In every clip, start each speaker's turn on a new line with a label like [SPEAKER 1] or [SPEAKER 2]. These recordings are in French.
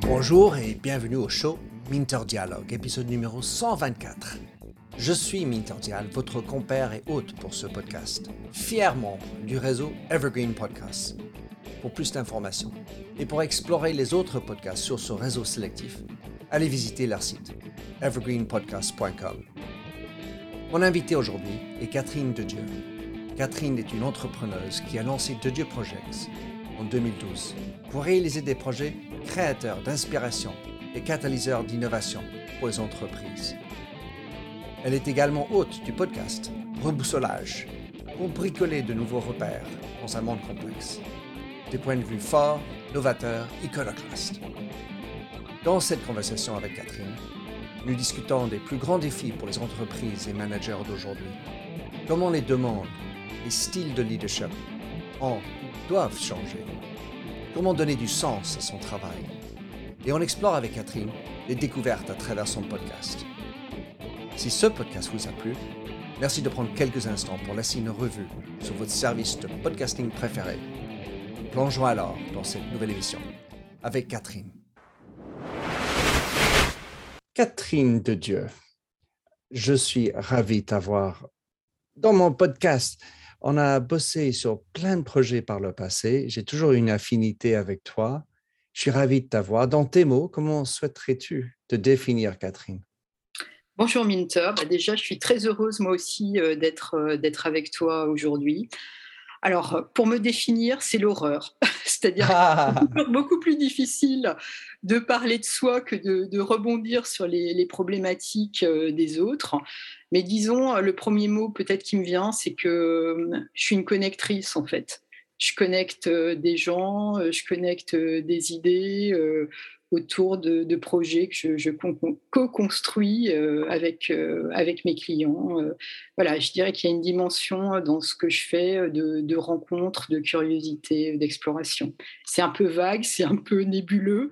[SPEAKER 1] Bonjour et bienvenue au show Minter Dialogue, épisode numéro 124. Je suis Minter Dial, votre compère et hôte pour ce podcast, fièrement du réseau Evergreen Podcasts. Pour plus d'informations et pour explorer les autres podcasts sur ce réseau sélectif, allez visiter leur site evergreenpodcast.com. Mon invité aujourd'hui est Catherine Dedieu. Catherine est une entrepreneuse qui a lancé Dedieu Projects en 2012 pour réaliser des projets créateurs d'inspiration et catalyseurs d'innovation pour les entreprises. Elle est également hôte du podcast Reboussolage pour bricoler de nouveaux repères dans un monde complexe. Des points de vue forts, novateurs, iconoclastes. Dans cette conversation avec Catherine, nous discutons des plus grands défis pour les entreprises et managers d'aujourd'hui. Comment les demandes, les styles de leadership ont, doivent changer. Comment donner du sens à son travail. Et on explore avec Catherine les découvertes à travers son podcast. Si ce podcast vous a plu, merci de prendre quelques instants pour laisser une revue sur votre service de podcasting préféré. Plongeons alors dans cette nouvelle émission avec Catherine. Catherine de Dieu, je suis ravi de t'avoir dans mon podcast. On a bossé sur plein de projets par le passé. J'ai toujours une affinité avec toi. Je suis ravi de t'avoir. Dans tes mots, comment souhaiterais-tu te définir, Catherine?
[SPEAKER 2] Bonjour Minter. Bah, déjà, je suis très heureuse moi aussi euh, d'être euh, d'être avec toi aujourd'hui. Alors, pour me définir, c'est l'horreur. C'est-à-dire ah. beaucoup plus difficile de parler de soi que de, rebondir sur les, problématiques euh, des autres. Mais disons, le premier mot peut-être qui me vient, c'est que euh, je suis une connectrice en fait. Je connecte euh, des gens, je connecte des idées autour de, projets que je, co-construis avec, avec mes clients. voilà, je dirais qu'il y a une dimension dans ce que je fais de, rencontres, de curiosité, d'exploration. C'est un peu vague, c'est un peu nébuleux,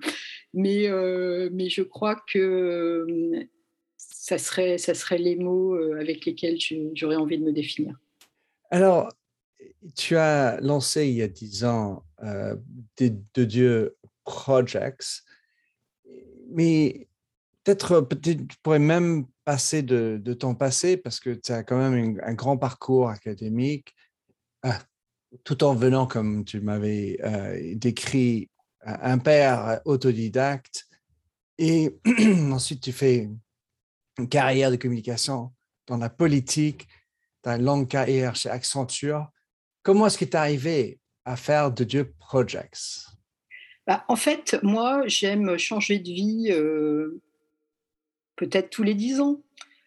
[SPEAKER 2] mais, euh, mais je crois que euh, ça serait, ça serait les mots euh, avec lesquels j'aurais envie de me définir.
[SPEAKER 1] Alors, tu as lancé il y a dix ans de Dieu Projects, mais peut-être peut tu pourrais même passer de, de, ton passé parce que tu as quand même un grand parcours académique, ah, tout en venant, comme tu m'avais décrit, un père autodidacte et ensuite tu fais une carrière de communication dans la politique, une longue carrière chez Accenture. Comment est-ce que tu es arrivé à faire de Dieu Projects?
[SPEAKER 2] Bah, En fait, moi, j'aime changer de vie euh, peut-être tous les dix ans.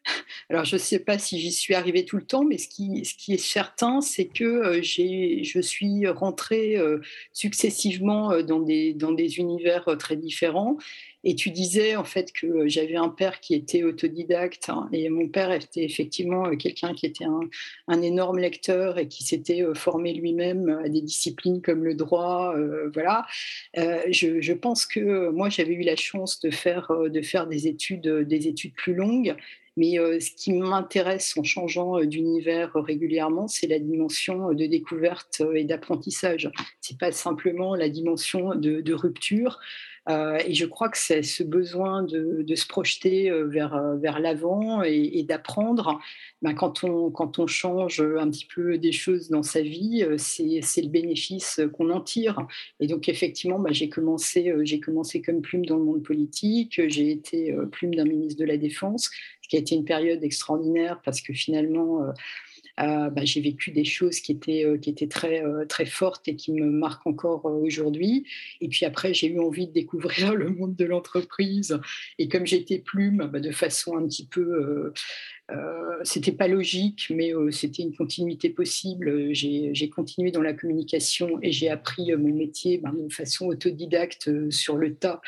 [SPEAKER 2] Alors, je ne sais pas si j'y suis arrivée tout le temps, mais ce qui, est certain, c'est que euh, je suis rentrée euh, successivement dans des univers très différents. Et tu disais en fait que j'avais un père qui était autodidacte hein, et mon père était effectivement quelqu'un qui était un, un, énorme lecteur et qui s'était formé lui-même à des disciplines comme le droit. voilà. Je, je, pense que moi j'avais eu la chance de faire, de faire des études, des études plus longues mais euh, ce qui m'intéresse en changeant euh, d'univers régulièrement, c'est la dimension de découverte euh, et d'apprentissage. C'est pas simplement la dimension de, rupture. Et je crois que c'est ce besoin de, se projeter vers, vers l'avant et, d'apprendre. Ben, quand, on, quand on change un petit peu des choses dans sa vie, c'est le bénéfice qu'on en tire. Et donc, effectivement, ben, j'ai commencé, j'ai commencé comme plume dans le monde politique. J'ai été plume d'un ministre de la Défense qui a été une période extraordinaire parce que finalement, euh, euh, bah, j'ai vécu des choses qui étaient, euh, qui étaient très, très fortes et qui me marquent encore aujourd'hui. Et puis après, j'ai eu envie de découvrir le monde de l'entreprise. Et comme j'étais plume, bah, de façon un petit peu... c'était pas logique, mais c'était une continuité possible. J'ai continué dans la communication et j'ai appris mon métier bah, de façon autodidacte sur le tas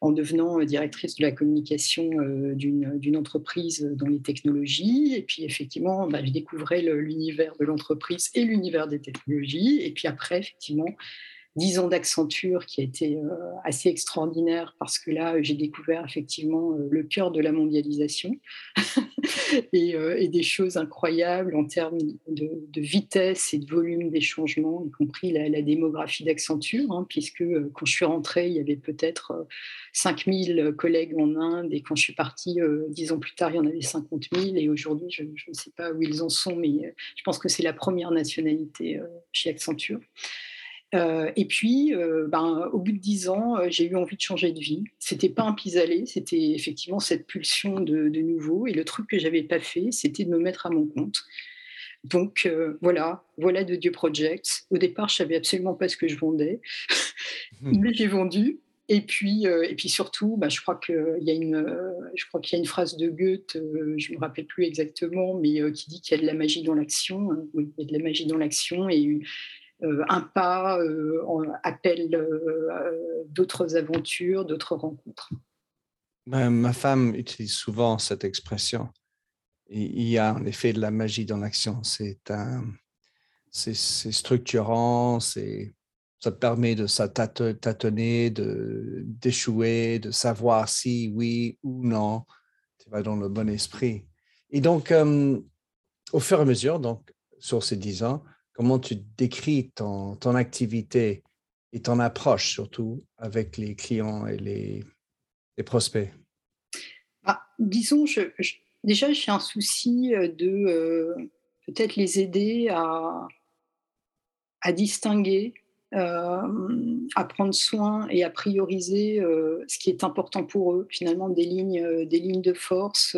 [SPEAKER 2] en devenant euh, directrice de la communication euh, d'une entreprise dans les technologies. Et puis effectivement, bah, je découvrais l'univers de l'entreprise et l'univers des technologies. Et puis après, effectivement, dix ans d'Accenture qui a été euh, assez extraordinaire parce que là, j'ai découvert effectivement euh, le cœur de la mondialisation euh, et, des choses incroyables en termes de, vitesse et de volume des changements, y compris la, démographie d'Accenture, hein, puisque quand je suis rentrée, il y avait peut-être 5000 collègues en Inde et quand je suis partie dix ans plus tard, il y en avait 50 000 et aujourd'hui, je, je, ne sais pas où ils en sont, mais je pense que c'est la première nationalité chez Accenture. Euh, et puis, euh, ben, au bout de dix ans, euh, j'ai eu envie de changer de vie. C'était pas un pis-aller, c'était effectivement cette pulsion de, nouveau. Et le truc que j'avais pas fait, c'était de me mettre à mon compte. Donc voilà, voilà de Dieu Projects. Au départ, je savais absolument pas ce que je vendais, mmh. mais j'ai vendu. Et puis, et puis surtout, bah, je crois qu'il y a une, je crois qu'il y a une phrase de Goethe, je me rappelle plus exactement, mais qui dit qu'il y a de la magie dans l'action. Hein. Oui, il y a de la magie dans l'action et un pas euh, appelle euh, d'autres aventures, d'autres rencontres.
[SPEAKER 1] Ma femme utilise souvent cette expression. Il y a en effet de la magie dans l'action. C'est structurant, ça permet de tâtonner, de d'échouer, de savoir si oui ou non tu vas dans le bon esprit. Et donc, au fur et à mesure, donc sur ces dix ans, comment tu décris ton, activité et ton approche surtout avec les clients et les, prospects?
[SPEAKER 2] Ah, Disons, déjà j'ai un souci euh, de euh, peut-être les aider à, distinguer, euh, à prendre soin et à prioriser ce qui est important pour eux, finalement des lignes, des lignes de force,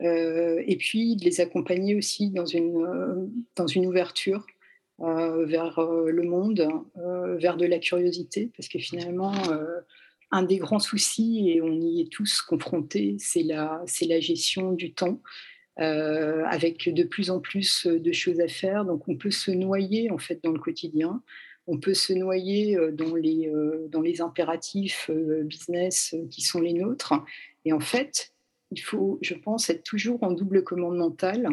[SPEAKER 2] et puis de les accompagner aussi dans une, dans une ouverture vers euh, le monde, euh, vers de la curiosité, parce que finalement, un des grands soucis, et on y est tous confrontés, c'est la, la gestion du temps. avec de plus en plus de choses à faire. Donc on peut se noyer en fait dans le quotidien, on peut se noyer dans les, dans les impératifs business qui sont les nôtres. Et en fait, il faut, je pense, être toujours en double commande mentale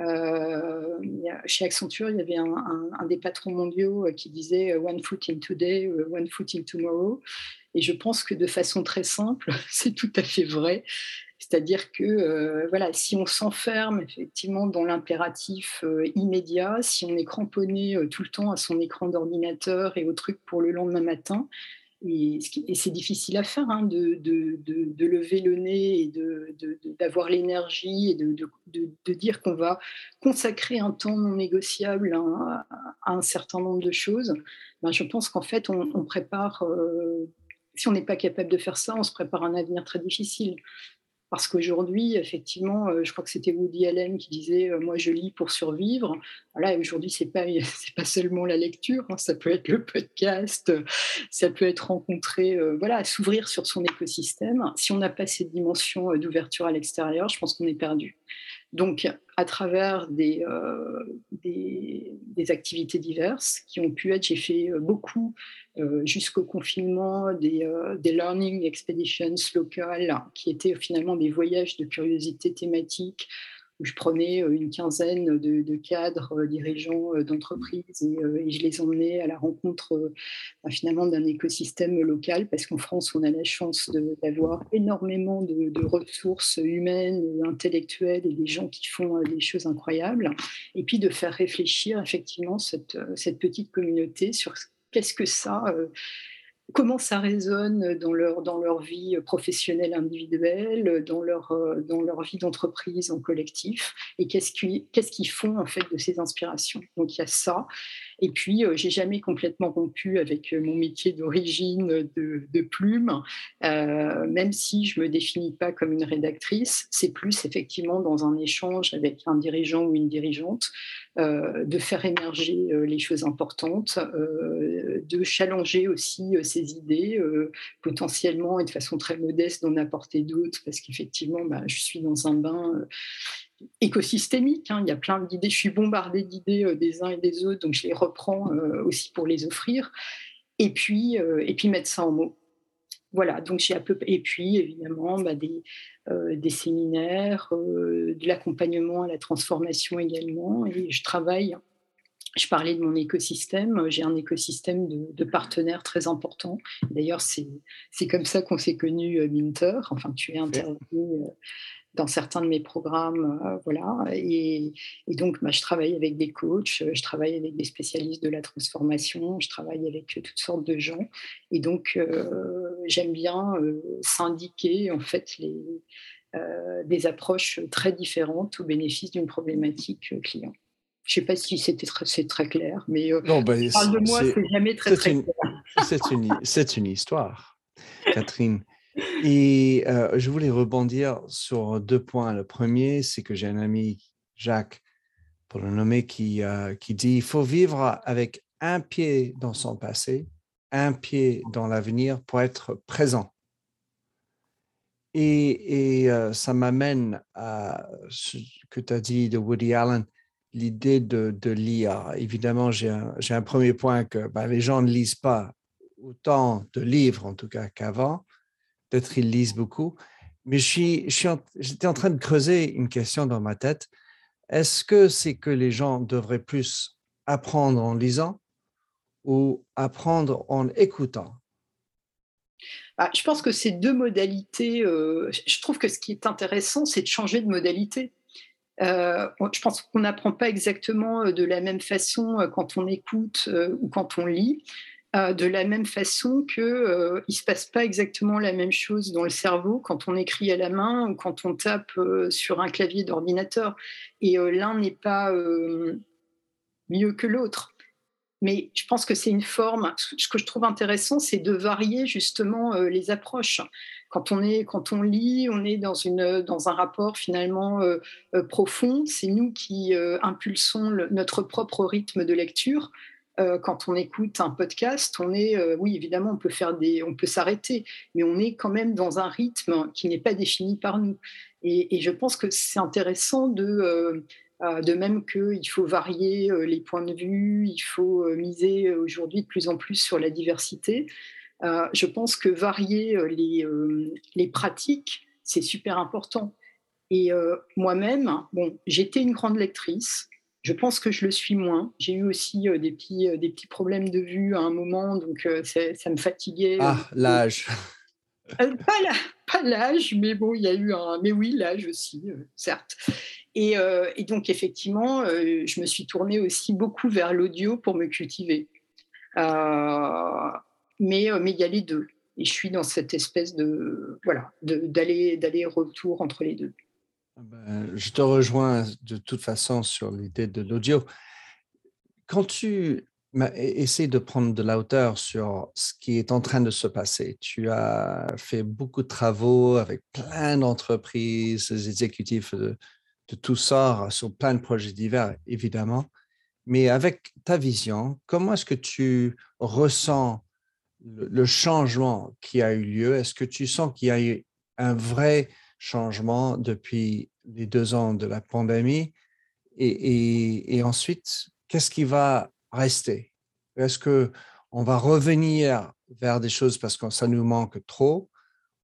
[SPEAKER 2] euh, chez Accenture, il y avait un, des patrons mondiaux euh, qui disait euh, One foot in today, one foot in tomorrow. Et je pense que de façon très simple, c'est tout à fait vrai. C'est-à-dire que voilà, si on s'enferme effectivement dans l'impératif immédiat, si on est cramponné tout le temps à son écran d'ordinateur et au truc pour le lendemain matin, et, c'est difficile à faire, hein, de, lever le nez et d'avoir l'énergie et de, dire qu'on va consacrer un temps non négociable à, un certain nombre de choses. Ben, je pense qu'en fait, on, prépare, euh, si on n'est pas capable de faire ça, on se prépare un avenir très difficile. Parce qu'aujourd'hui, effectivement, euh, je crois que c'était Woody Allen qui disait euh, Moi, je lis pour survivre. Voilà, aujourd'hui, ce n'est pas, pas seulement la lecture, hein, ça peut être le podcast, ça peut être rencontrer, euh, voilà, s'ouvrir sur son écosystème. Si on n'a pas cette dimension d'ouverture à l'extérieur, je pense qu'on est perdu. Donc, à travers des, des, activités diverses qui ont pu être, j'ai fait beaucoup euh, jusqu'au confinement euh, des, learning expeditions locales qui étaient finalement des voyages de curiosité thématique où je prenais euh, une quinzaine de, cadres, dirigeants d'entreprises et, je les emmenais à la rencontre bah, finalement d'un écosystème local parce qu'en France, on a la chance d'avoir énormément de, ressources humaines, intellectuelles et des gens qui font des choses incroyables et puis de faire réfléchir effectivement cette, cette petite communauté sur qu'est-ce que ça euh, comment ça résonne dans leur, dans leur vie professionnelle individuelle, dans leur, euh, dans leur vie d'entreprise en collectif, et qu'est-ce qu'ils font en fait de ces inspirations? Donc il y a ça. Et puis, euh, j'ai jamais complètement rompu avec euh, mon métier d'origine de, plume, euh, même si je me définis pas comme une rédactrice. C'est plus effectivement dans un échange avec un dirigeant ou une dirigeante de faire émerger les choses importantes, de challenger aussi ses idées, potentiellement et de façon très modeste d'en apporter d'autres, parce qu'effectivement, bah, je suis dans un bain écosystémique. Hein. Il y a plein d'idées. Je suis bombardée d'idées euh, des uns et des autres, donc je les reprends euh, aussi pour les offrir. Et puis, euh, et puis mettre ça en mots. Voilà, donc j'ai un peu. Et puis, évidemment, bah, des, des séminaires, de l'accompagnement à la transformation également. Et je travaille je parlais de mon écosystème. J'ai un écosystème de, partenaires très important. D'ailleurs, c'est comme ça qu'on s'est connu, Minter. Enfin, tu es intervenu dans certains de mes programmes. Euh, voilà. Et, donc, bah, je travaille avec des coachs, je travaille avec des spécialistes de la transformation, je travaille avec toutes sortes de gens. Et donc, j'aime bien syndiquer en fait les, des approches très différentes au bénéfice d'une problématique client. Je ne sais pas si c'était très, c'est très clair, mais euh,
[SPEAKER 1] non, ben,
[SPEAKER 2] parle de moi, c'est jamais très, très clair.
[SPEAKER 1] C'est une, c'est une histoire, Catherine. Et je voulais rebondir sur deux points. Le premier, c'est que j'ai un ami, Jacques, pour le nommer, qui, qui dit il faut vivre avec un pied dans son passé, un pied dans l'avenir pour être présent. Et, et ça m'amène à ce que tu as dit de Woody Allen l'idée de, de l'IA. Évidemment, j'ai un, un, premier point que ben, les gens ne lisent pas autant de livres, en tout cas, qu'avant. Peut-être ils lisent beaucoup. Mais j'étais en, train de creuser une question dans ma tête. Est-ce que c'est que les gens devraient plus apprendre en lisant ou apprendre en écoutant?
[SPEAKER 2] Bah, je pense que ces deux modalités, euh, je trouve que ce qui est intéressant, c'est de changer de modalité. Euh, je pense qu'on n'apprend pas exactement euh, de la même façon quand on écoute ou quand on lit, de la même façon qu'il ne se passe pas exactement la même chose dans le cerveau quand on écrit à la main ou quand on tape sur un clavier d'ordinateur. Et l'un n'est pas mieux que l'autre. Mais je pense que c'est une forme. Ce que je trouve intéressant, c'est de varier justement les approches quand on est quand on lit, on est dans une dans un rapport finalement euh, euh, profond. C'est nous qui euh, impulsons notre propre rythme de lecture. Quand on écoute un podcast, on est oui évidemment on peut faire des on peut s'arrêter, mais on est quand même dans un rythme qui n'est pas défini par nous. Et, je pense que c'est intéressant de de même qu'il faut varier les points de vue, il faut miser aujourd'hui de plus en plus sur la diversité. Euh, je pense que varier euh, les, euh, les pratiques, c'est super important. Et moi-même, bon, j'étais une grande lectrice. Je pense que je le suis moins. J'ai eu aussi des, petits, des petits problèmes de vue à un moment, donc ça me fatiguait.
[SPEAKER 1] Ah, l'âge.
[SPEAKER 2] pas l'âge, mais bon, il y a eu un. Mais oui, l'âge aussi, certes. Et, et, donc, effectivement, je me suis tournée aussi beaucoup vers l'audio pour me cultiver mais, euh, mais il y a les deux. Et je suis dans cette espèce de voilà d'aller d'aller retour entre les deux.
[SPEAKER 1] Ben, je te rejoins de toute façon sur l'idée de l'audio. Quand tu essaies de prendre de la hauteur sur ce qui est en train de se passer, tu as fait beaucoup de travaux avec plein d'entreprises, des exécutifs de, de tous sorts sur plein de projets divers, évidemment. Mais avec ta vision, comment est-ce que tu ressens le changement qui a eu lieu, est-ce que tu sens qu'il y a eu un vrai changement depuis les deux ans de la pandémie et, ensuite, qu'est-ce qui va rester? Est-ce que on va revenir vers des choses parce que ça nous manque trop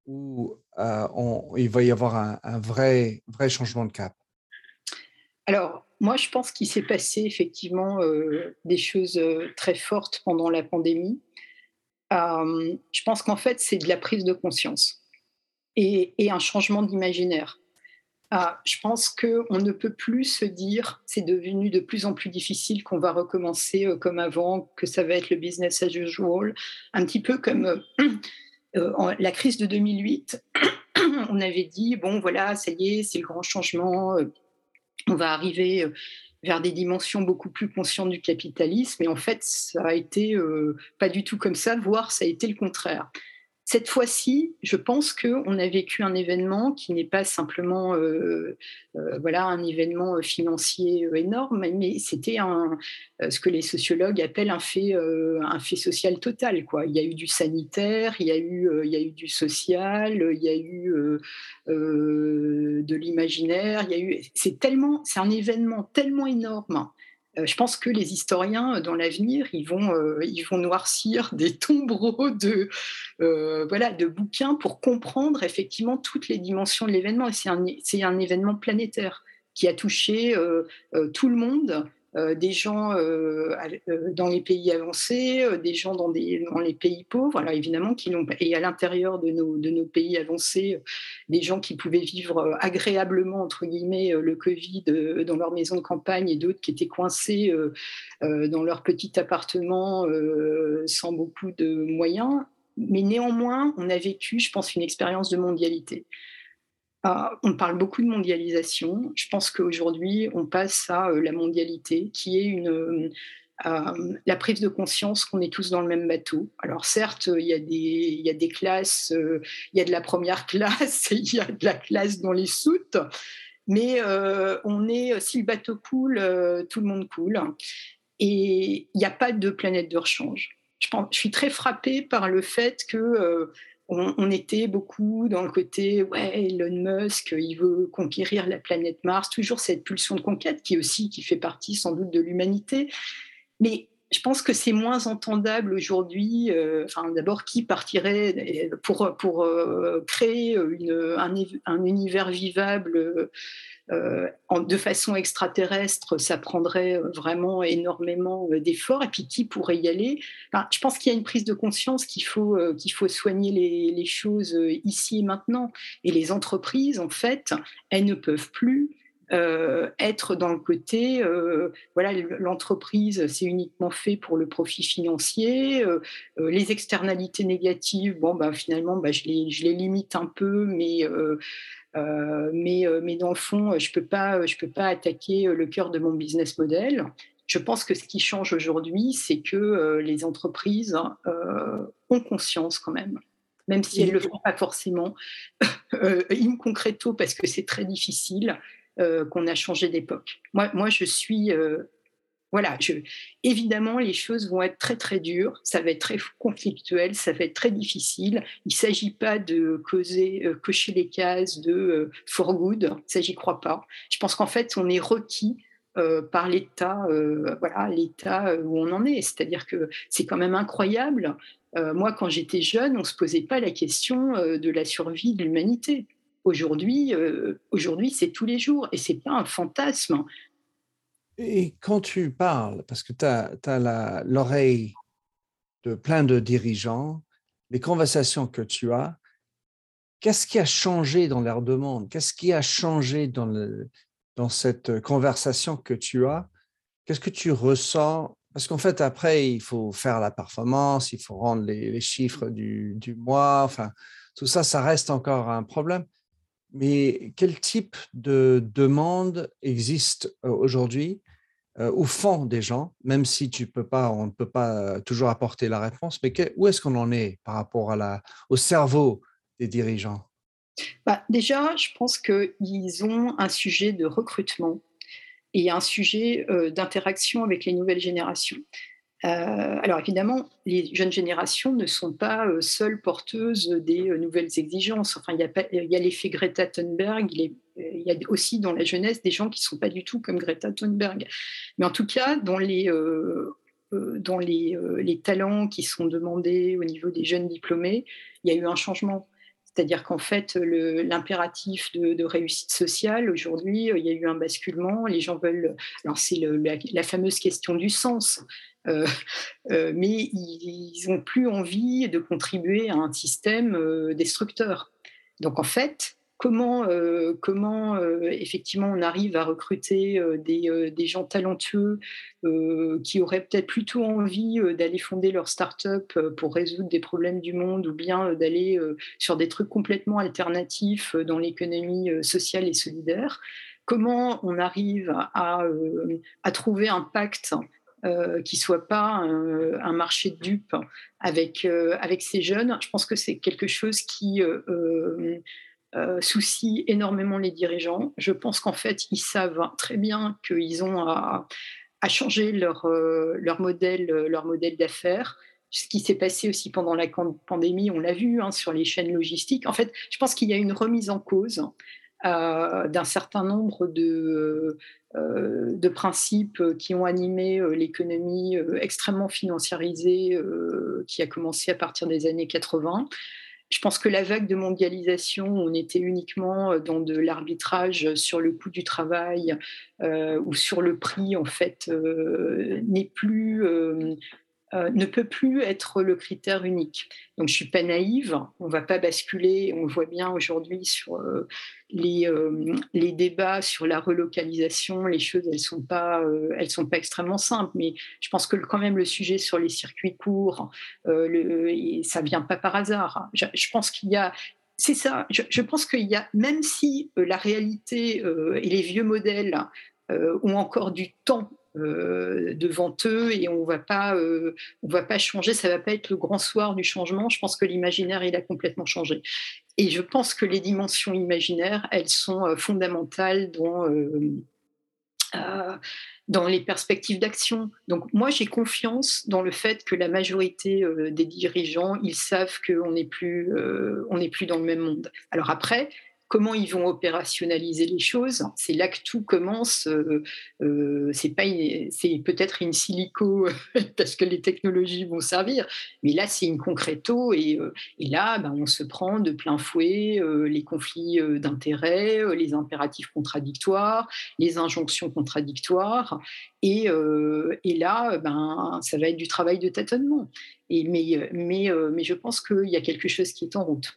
[SPEAKER 1] ou euh, il va y avoir un, vrai, vrai changement de cap?
[SPEAKER 2] Alors, moi, je pense qu'il s'est passé effectivement euh, des choses euh, très fortes pendant la pandémie. Je pense qu'en fait, c'est de la prise de conscience et, un changement d'imaginaire. Euh, je pense qu'on ne peut plus se dire, c'est devenu de plus en plus difficile, qu'on va recommencer euh, comme avant, que ça va être le business as usual, un petit peu comme la crise de 2008. on avait dit, bon voilà, ça y est, c'est le grand changement, on va arriver vers des dimensions beaucoup plus conscientes du capitalisme. Et en fait, ça a été euh, pas du tout comme ça, voire ça a été le contraire. Cette fois-ci, je pense qu'on a vécu un événement qui n'est pas simplement euh, euh, voilà, un événement financier énorme, mais c'était ce que les sociologues appellent un fait, un fait social total. Quoi. Il y a eu du sanitaire, il y a eu, il y a eu du social, il y a eu de l'imaginaire. C'est tellement, c'est un événement tellement énorme euh, je pense que les historiens, euh, dans l'avenir, ils vont, euh, vont noircir des tombereaux de, voilà, de bouquins pour comprendre effectivement toutes les dimensions de l'événement. c'est un, événement planétaire qui a touché tout le monde euh, des gens euh, euh, dans les pays avancés, des gens dans les pays pauvres, alors évidemment, qui et à l'intérieur de nos, de nos pays avancés, des gens qui pouvaient vivre agréablement, entre guillemets, le Covid dans leur maison de campagne et d'autres qui étaient coincés dans leur petit appartement sans beaucoup de moyens. Mais néanmoins, on a vécu, je pense, une expérience de mondialité. Ah, on parle beaucoup de mondialisation. Je pense qu'aujourd'hui, on passe à euh, la mondialité, qui est une, euh, euh, la prise de conscience qu'on est tous dans le même bateau. Alors certes, il y a des, classes, il y a de la première classe, il y a de la classe dans les soutes, mais on est, si le bateau coule, tout le monde coule. Et il n'y a pas de planète de rechange. Je, je suis très frappée par le fait que on, était beaucoup dans le côté, ouais, Elon Musk, il veut conquérir la planète Mars, toujours cette pulsion de conquête qui aussi qui fait partie sans doute de l'humanité. Mais je pense que c'est moins entendable aujourd'hui. Euh, d'abord, qui partirait pour, euh, créer un, univers vivable euh, de façon extraterrestre, ça prendrait euh, vraiment énormément euh, d'efforts. Et puis qui pourrait y aller? Je pense qu'il y a une prise de conscience qu'il faut, qu'il faut soigner les, choses ici et maintenant. Et les entreprises, en fait, elles ne peuvent plus être dans le côté, voilà, l'entreprise, c'est uniquement fait pour le profit financier. les externalités négatives, bon, bah, finalement, bah, je, les, je les limite un peu, mais euh, mais, euh, mais dans le fond, je ne peux, pas, je peux pas attaquer le cœur de mon business model. Je pense que ce qui change aujourd'hui, c'est que euh, les entreprises ont conscience quand même, même si elles ne le font pas forcément in concreto, parce que c'est très difficile, qu'on a changé d'époque. Moi, moi, je suis voilà, évidemment, les choses vont être très très dures, ça va être très conflictuel, ça va être très difficile. Il ne s'agit pas de causer, euh, cocher les cases de euh, for good, ça j'y crois pas. Je pense qu'en fait, on est requis euh, par l'état, voilà, l'état où on en est. C'est-à-dire que c'est quand même incroyable. moi, quand j'étais jeune, on se posait pas la question de la survie de l'humanité. Aujourd'hui, aujourd'hui, c'est tous les jours et c'est pas un fantasme.
[SPEAKER 1] Et quand tu parles, parce que tu as, l'oreille de plein de dirigeants, les conversations que tu as, qu'est-ce qui a changé dans leur demande? Qu'est-ce qui a changé dans, dans cette conversation que tu as? Qu'est-ce que tu ressens? Parce qu'en fait, après, il faut faire la performance, il faut rendre les, les chiffres du, du, mois, enfin, tout ça, ça reste encore un problème. Mais quel type de demande existe euh, aujourd'hui euh, au fond des gens, même si tu peux pas, on ne peut pas toujours apporter la réponse, mais où est-ce qu'on en est par rapport au cerveau des dirigeants?
[SPEAKER 2] Bah, Déjà, je pense qu'ils ont un sujet de recrutement et un sujet euh, d'interaction avec les nouvelles générations. Euh, alors évidemment, les jeunes générations ne sont pas euh, seules porteuses des euh, nouvelles exigences. Enfin, il y a, l'effet Greta Thunberg, il, y a aussi dans la jeunesse des gens qui ne sont pas du tout comme Greta Thunberg. Mais en tout cas, dans les, dans les, les talents qui sont demandés au niveau des jeunes diplômés, il y a eu un changement. C'est-à-dire qu'en fait, l'impératif de, réussite sociale, aujourd'hui, il y a eu un basculement. Les gens veulent. Alors, c'est la, fameuse question du sens. Euh, euh, mais ils n'ont plus envie de contribuer à un système euh, destructeur. Donc en fait, comment, comment effectivement on arrive à recruter des, des, gens talentueux qui auraient peut-être plutôt envie d'aller fonder leur start-up pour résoudre des problèmes du monde ou bien d'aller sur des trucs complètement alternatifs dans l'économie sociale et solidaire Comment on arrive à, trouver un pacte euh, qui soit pas un, marché de dupes avec, euh, avec ces jeunes? Je pense que c'est quelque chose qui euh, soucie énormément les dirigeants. Je pense qu'en fait, ils savent très bien qu'ils ont à, changer leur, leur modèle, leur modèle d'affaires ce qui s'est passé aussi pendant la pandémie, on l'a vu hein, sur les chaînes logistiques. En fait, je pense qu'il y a une remise en cause euh, d'un certain nombre de, euh, de, principes qui ont animé euh, l'économie extrêmement financiarisée qui a commencé à partir des années 80. Je pense que la vague de mondialisation, on était uniquement dans de l'arbitrage sur le coût du travail ou sur le prix, en fait, n'est plus euh, ne peut plus être le critère unique. Donc je suis pas naïve, on va pas basculer, on le voit bien aujourd'hui sur euh, les, euh, les, débats sur la relocalisation, les choses elles sont pas sont pas extrêmement simples, mais je pense que quand même le sujet sur les circuits courts, ça vient pas par hasard. Je, pense qu'il y a c'est ça. Je pense qu'il y a, même si la réalité et les vieux modèles ont encore du temps euh, devant eux et on va pas euh, on va pas changer ça va pas être le grand soir du changement je pense que l'imaginaire il a complètement changé et je pense que les dimensions imaginaires elles sont euh, fondamentales dans dans les perspectives d'action. Donc moi, j'ai confiance dans le fait que la majorité des dirigeants, ils savent qu'on plus, on n'est plus dans le même monde. Alors après, comment ils vont opérationnaliser les choses. C'est là que tout commence. Euh, euh, c'est pas, c'est peut-être une silico parce que les technologies vont servir, mais là c'est une concreto et, euh, et là ben, on se prend de plein fouet les conflits d'intérêts, les impératifs contradictoires, les injonctions contradictoires et, là ben ça va être du travail de tâtonnement. Mais mais je pense qu'il y a quelque chose qui est en route.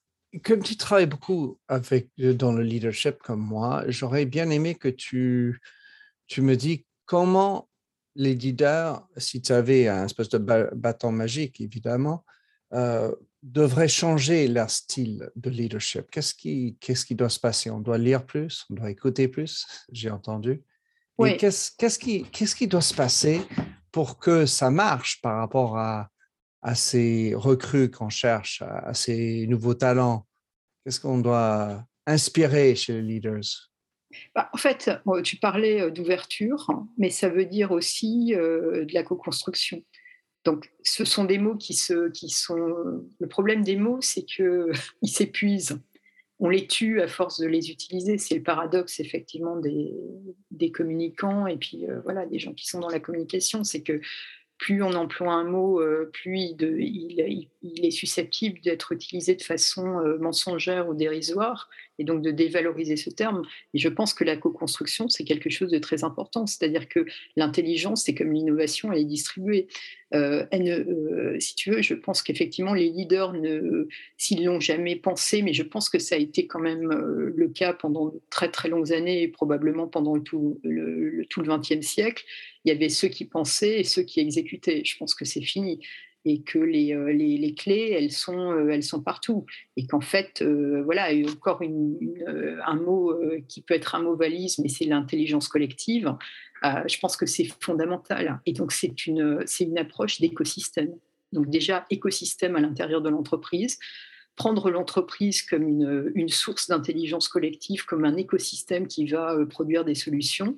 [SPEAKER 1] comme tu travailles beaucoup avec, dans le leadership comme moi, j'aurais bien aimé que tu, tu me dis comment les leaders, si tu avais un espèce de bâton magique, évidemment, euh, devraient changer leur style de leadership. Qu'est-ce qui, qu'est-ce qui doit se passer? On doit lire plus, on doit écouter plus, j'ai entendu. Oui. Qu'est-ce, qu'est-ce, qui, qu'est-ce qui doit se passer pour que ça marche par rapport à, à ces recrues qu'on cherche, à, ces nouveaux talents? Qu'est-ce qu'on doit inspirer chez les leaders?
[SPEAKER 2] Bah, en fait, tu parlais euh, d'ouverture, mais ça veut dire aussi euh, de la co-construction. Donc, ce sont des mots qui, se, qui sont. Le problème des mots, c'est qu'ils s'épuisent. On les tue à force de les utiliser. C'est le paradoxe, effectivement, des, des communicants et puis euh, voilà, des gens qui sont dans la communication. C'est que plus on emploie un mot, plus il, est susceptible d'être utilisé de façon mensongère ou dérisoire et donc de dévaloriser ce terme. Et je pense que la co-construction, c'est quelque chose de très important. C'est-à-dire que l'intelligence, c'est comme l'innovation, elle est distribuée. Euh, euh, si tu veux, je pense qu'effectivement, les leaders, ne, s'ils l'ont jamais pensé, mais je pense que ça a été quand même euh, le cas pendant très très longues années et probablement pendant tout le, tout le XXe siècle, il y avait ceux qui pensaient et ceux qui exécutaient. Je pense que c'est fini et que les, euh, les, les, clés, elles sont, euh, elles sont partout. Et qu'en fait, euh, voilà, encore une, un mot qui peut être un mot valise, mais c'est l'intelligence collective. je pense que c'est fondamental. Et donc, c'est une, c'est une approche d'écosystème. Donc, déjà, écosystème à l'intérieur de l'entreprise, prendre l'entreprise comme une, une source d'intelligence collective, comme un écosystème qui va produire des solutions.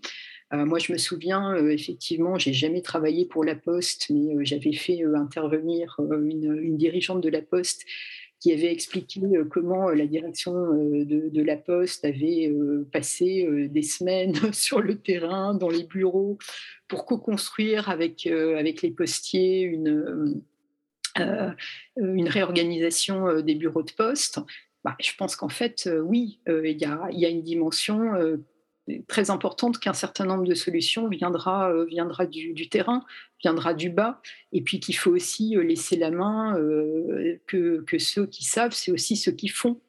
[SPEAKER 2] Euh, moi, je me souviens, euh, effectivement, j'ai jamais travaillé pour La Poste, mais euh, j'avais fait intervenir une, dirigeante de La Poste qui avait expliqué comment la direction de, La Poste avait passé des semaines sur le terrain, dans les bureaux, pour co-construire avec, avec les postiers une, une réorganisation des bureaux de poste. Bah, je pense qu'en fait, oui, il y, y, a une dimension très importante qu'un certain nombre de solutions viendra, euh, viendra du, terrain, viendra du bas, et puis qu'il faut aussi euh, laisser la main, euh, que, que, ceux qui savent, c'est aussi ceux qui font.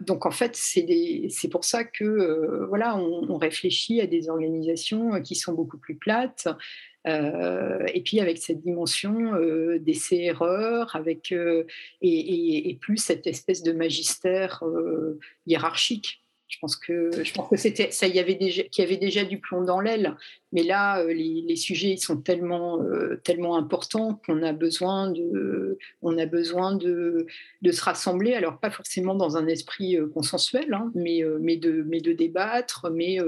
[SPEAKER 2] donc en fait, c'est pour ça que voilà, on, réfléchit à des organisations qui sont beaucoup plus plates, et puis avec cette dimension d'essai-erreur, avec et, plus cette espèce de magistère hiérarchique. Je pense que ça. Y avait déjà qu'il y avait déjà du plomb dans l'aile, mais là euh, les, sujets sont tellement euh, tellement importants qu'on a besoin de se rassembler. Alors pas forcément dans un esprit euh, consensuel, hein, mais de débattre, mais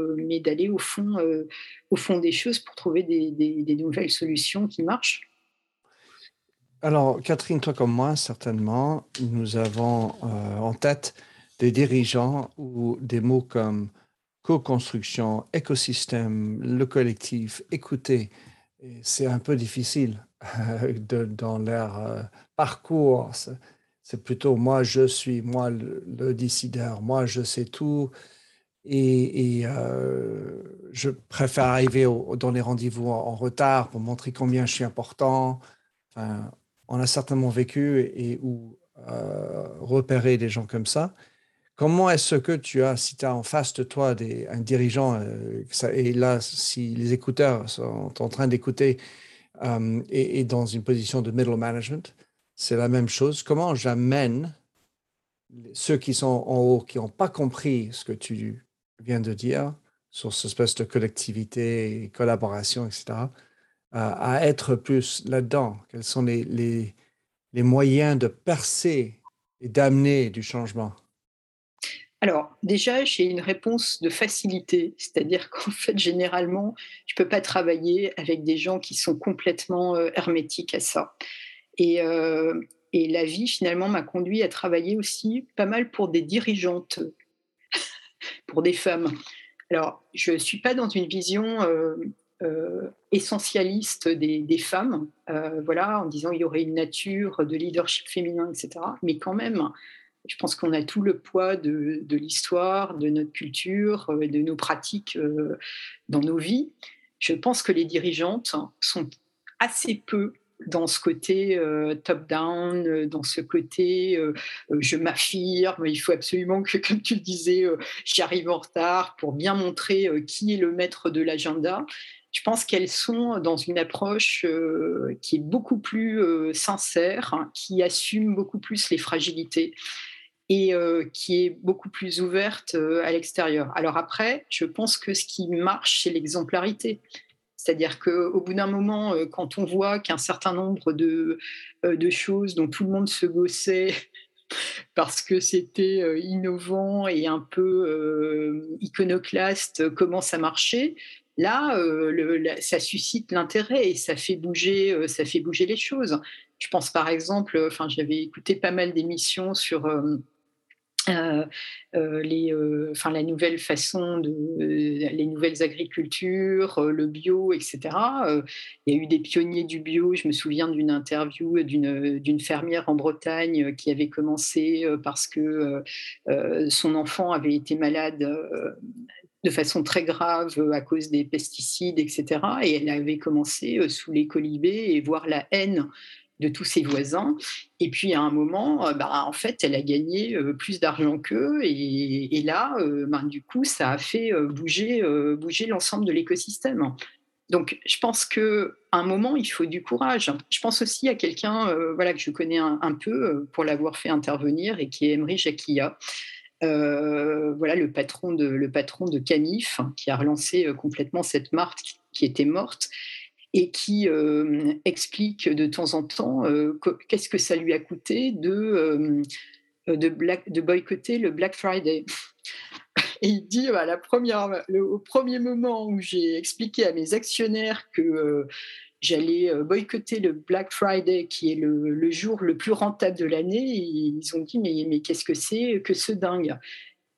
[SPEAKER 2] d'aller au fond des choses pour trouver des nouvelles solutions qui marchent.
[SPEAKER 1] Alors, Catherine, toi comme moi, certainement, nous avons en tête des dirigeants ou des mots comme co-construction, écosystème, le collectif, écouter. C'est un peu difficile de, dans leur euh, parcours. C'est plutôt moi, je suis, moi, le, décideur, moi, je sais tout. Et, euh, je préfère arriver dans les rendez-vous en, retard pour montrer combien je suis important. On a certainement vécu et, ou euh, repéré des gens comme ça. Comment est-ce que tu as, si tu as en face de toi des, un dirigeant, euh, et là, si les écouteurs sont en train d'écouter euh, et, dans une position de middle management, c'est la même chose. Comment j'amène ceux qui sont en haut, qui n'ont pas compris ce que tu viens de dire sur cette espèce de collectivité, collaboration, etc., à être plus là-dedans? Quels sont les moyens de percer et d'amener du changement?
[SPEAKER 2] Alors, déjà, j'ai une réponse de facilité, c'est-à-dire qu'en fait, généralement, je ne peux pas travailler avec des gens qui sont complètement euh, hermétiques à ça. Euh, et, la vie, finalement, m'a conduit à travailler aussi pas mal pour des dirigeantes, pour des femmes. Alors, je ne suis pas dans une vision euh, essentialiste des, des femmes, voilà, en disant il y aurait une nature de leadership féminin, etc. Mais quand même, je pense qu'on a tout le poids de, l'histoire, de notre culture, euh, de nos pratiques euh, dans nos vies. Je pense que les dirigeantes sont assez peu dans ce côté euh, top-down, dans ce côté je m'affirme, il faut absolument que, comme tu le disais, j'arrive en retard pour bien montrer qui est le maître de l'agenda. Je pense qu'elles sont dans une approche qui est beaucoup plus sincère, hein, qui assume beaucoup plus les fragilités et euh, qui est beaucoup plus ouverte euh, à l'extérieur. Alors après, je pense que ce qui marche, c'est l'exemplarité. C'est-à-dire qu'au bout d'un moment, euh, quand on voit qu'un certain nombre de, choses dont tout le monde se gossait parce que c'était innovant et un peu iconoclaste commencent à marcher, là, ça suscite l'intérêt et ça fait bouger, ça fait bouger les choses. Je pense par exemple, enfin, j'avais écouté pas mal d'émissions sur euh, euh, les, euh, enfin, la nouvelle façon de les nouvelles agricultures, le bio, etc. il y a eu des pionniers du bio. Je me souviens d'une interview d'une fermière en Bretagne qui avait commencé parce que son enfant avait été malade de façon très grave à cause des pesticides, etc. Et elle avait commencé sous les colibés et voir la haine de tous ses voisins. Et puis à un moment, euh, bah, en fait, elle a gagné euh, plus d'argent qu'eux. Et, là, euh, ben, du coup, ça a fait bouger, bouger l'ensemble de l'écosystème. Donc, je pense qu'à un moment, il faut du courage. Je pense aussi à quelqu'un voilà, que je connais un, peu pour l'avoir fait intervenir et qui est Emery Jacquia. voilà le patron de le patron de Canif qui a relancé complètement cette marque qui était morte et qui euh, explique de temps en temps euh, qu'est-ce que ça lui a coûté de, euh, de, boycotter le Black Friday. Et il dit, à la première, au premier moment où j'ai expliqué à mes actionnaires que j'allais boycotter le Black Friday, qui est le, le, jour le plus rentable de l'année, ils ont dit, mais, mais qu'est-ce que c'est que ce dingue?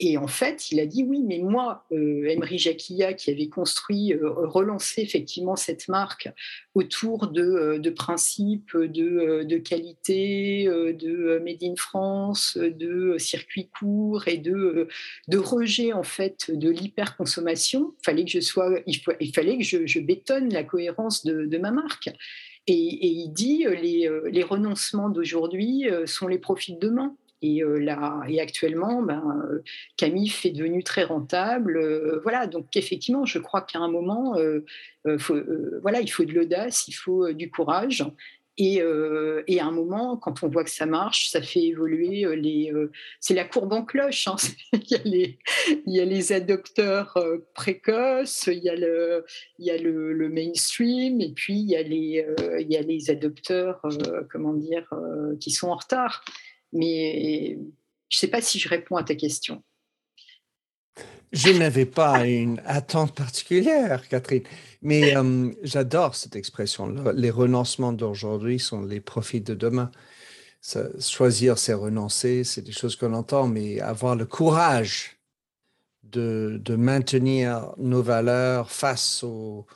[SPEAKER 2] Et en fait, il a dit oui, mais moi, euh, Emery Jacquilla, qui avait construit, euh, relancé effectivement cette marque autour de, euh, principes de, qualité, de Made in France, de circuits courts et de, de rejet en fait de l'hyperconsommation, fallait que je sois, il, fallait que je, bétonne la cohérence de, ma marque. Et, il dit les, les renoncements d'aujourd'hui sont les profits de demain. Et, là, et actuellement, ben, Camif est devenu très rentable. voilà, donc effectivement, je crois qu'à un moment, voilà, il faut de l'audace, il faut du courage. Et, à un moment, quand on voit que ça marche, ça fait évoluer les. c'est la courbe en cloche. Hein. il, y a les, adopteurs précoces, il y a, le, il y a le mainstream, et puis il y a les, il y a les adopteurs, comment dire, qui sont en retard. Mais je ne sais pas si je réponds à ta question.
[SPEAKER 1] Je n'avais pas une attente particulière, Catherine, mais euh, j'adore cette expression. Les renoncements d'aujourd'hui sont les profits de demain. choisir, c'est renoncer, c'est des choses qu'on entend, mais avoir le courage de, maintenir nos valeurs face aux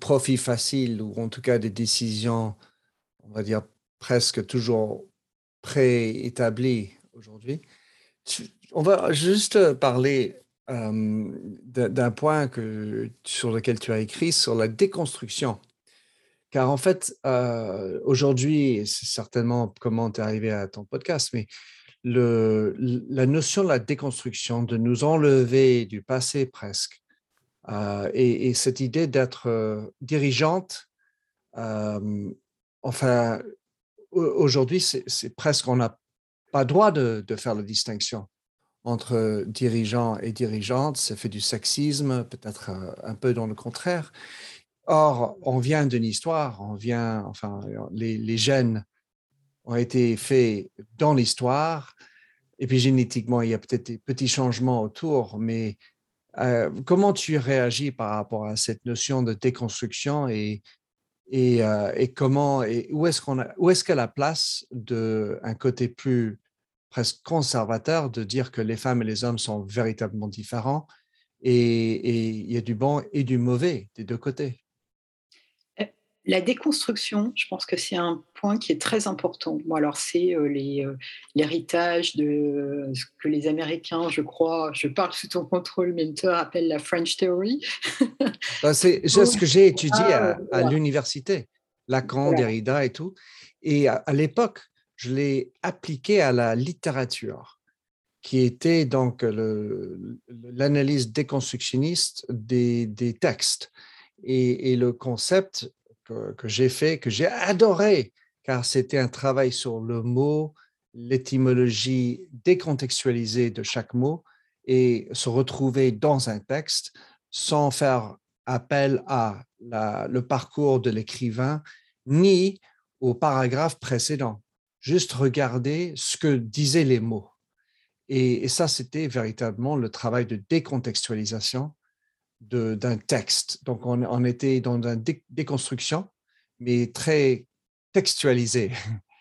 [SPEAKER 1] profits faciles ou en tout cas des décisions, on va dire, presque toujours préétablies aujourd'hui. On va juste parler d'un point que, sur lequel tu as écrit, sur la déconstruction. Car en fait, aujourd'hui, c'est certainement comment tu es arrivé à ton podcast, mais le, la notion de la déconstruction, de nous enlever du passé presque, et, cette idée d'être dirigeante, enfin, aujourd'hui, c'est presque, on n'a pas droit de, faire la distinction entre dirigeants et dirigeantes, ça fait du sexisme, peut-être euh, un peu dans le contraire. Or, on vient d'une histoire, on vient, enfin, les, les gènes ont été faits dans l'histoire, et puis génétiquement, il y a peut-être des petits changements autour, mais euh, comment tu réagis par rapport à cette notion de déconstruction et, et, euh, et comment, et où est-ce qu'on a, où est-ce a la place d'un côté plus presque conservateur de dire que les femmes et les hommes sont véritablement différents et, il y a du bon et du mauvais des deux côtés?
[SPEAKER 2] Euh, la déconstruction, je pense que c'est un point qui est très important. Bon, alors, c'est euh, euh, l'héritage de ce que les Américains, je crois, je parle sous ton contrôle, mentor, appellent la French Theory.
[SPEAKER 1] Bah, c'est ce que j'ai étudié à, l'université, Lacan, Derrida et tout. Et à l'époque, je l'ai appliqué à la littérature, qui était donc l'analyse déconstructionniste des, des textes. Et, le concept que, j'ai fait, que j'ai adoré, car c'était un travail sur le mot, l'étymologie décontextualisée de chaque mot et se retrouver dans un texte sans faire appel à le parcours de l'écrivain ni au paragraphe précédent juste regarder ce que disaient les mots. Et, ça, c'était véritablement le travail de décontextualisation d'un texte. Donc, on, était dans une déconstruction, mais très textualisé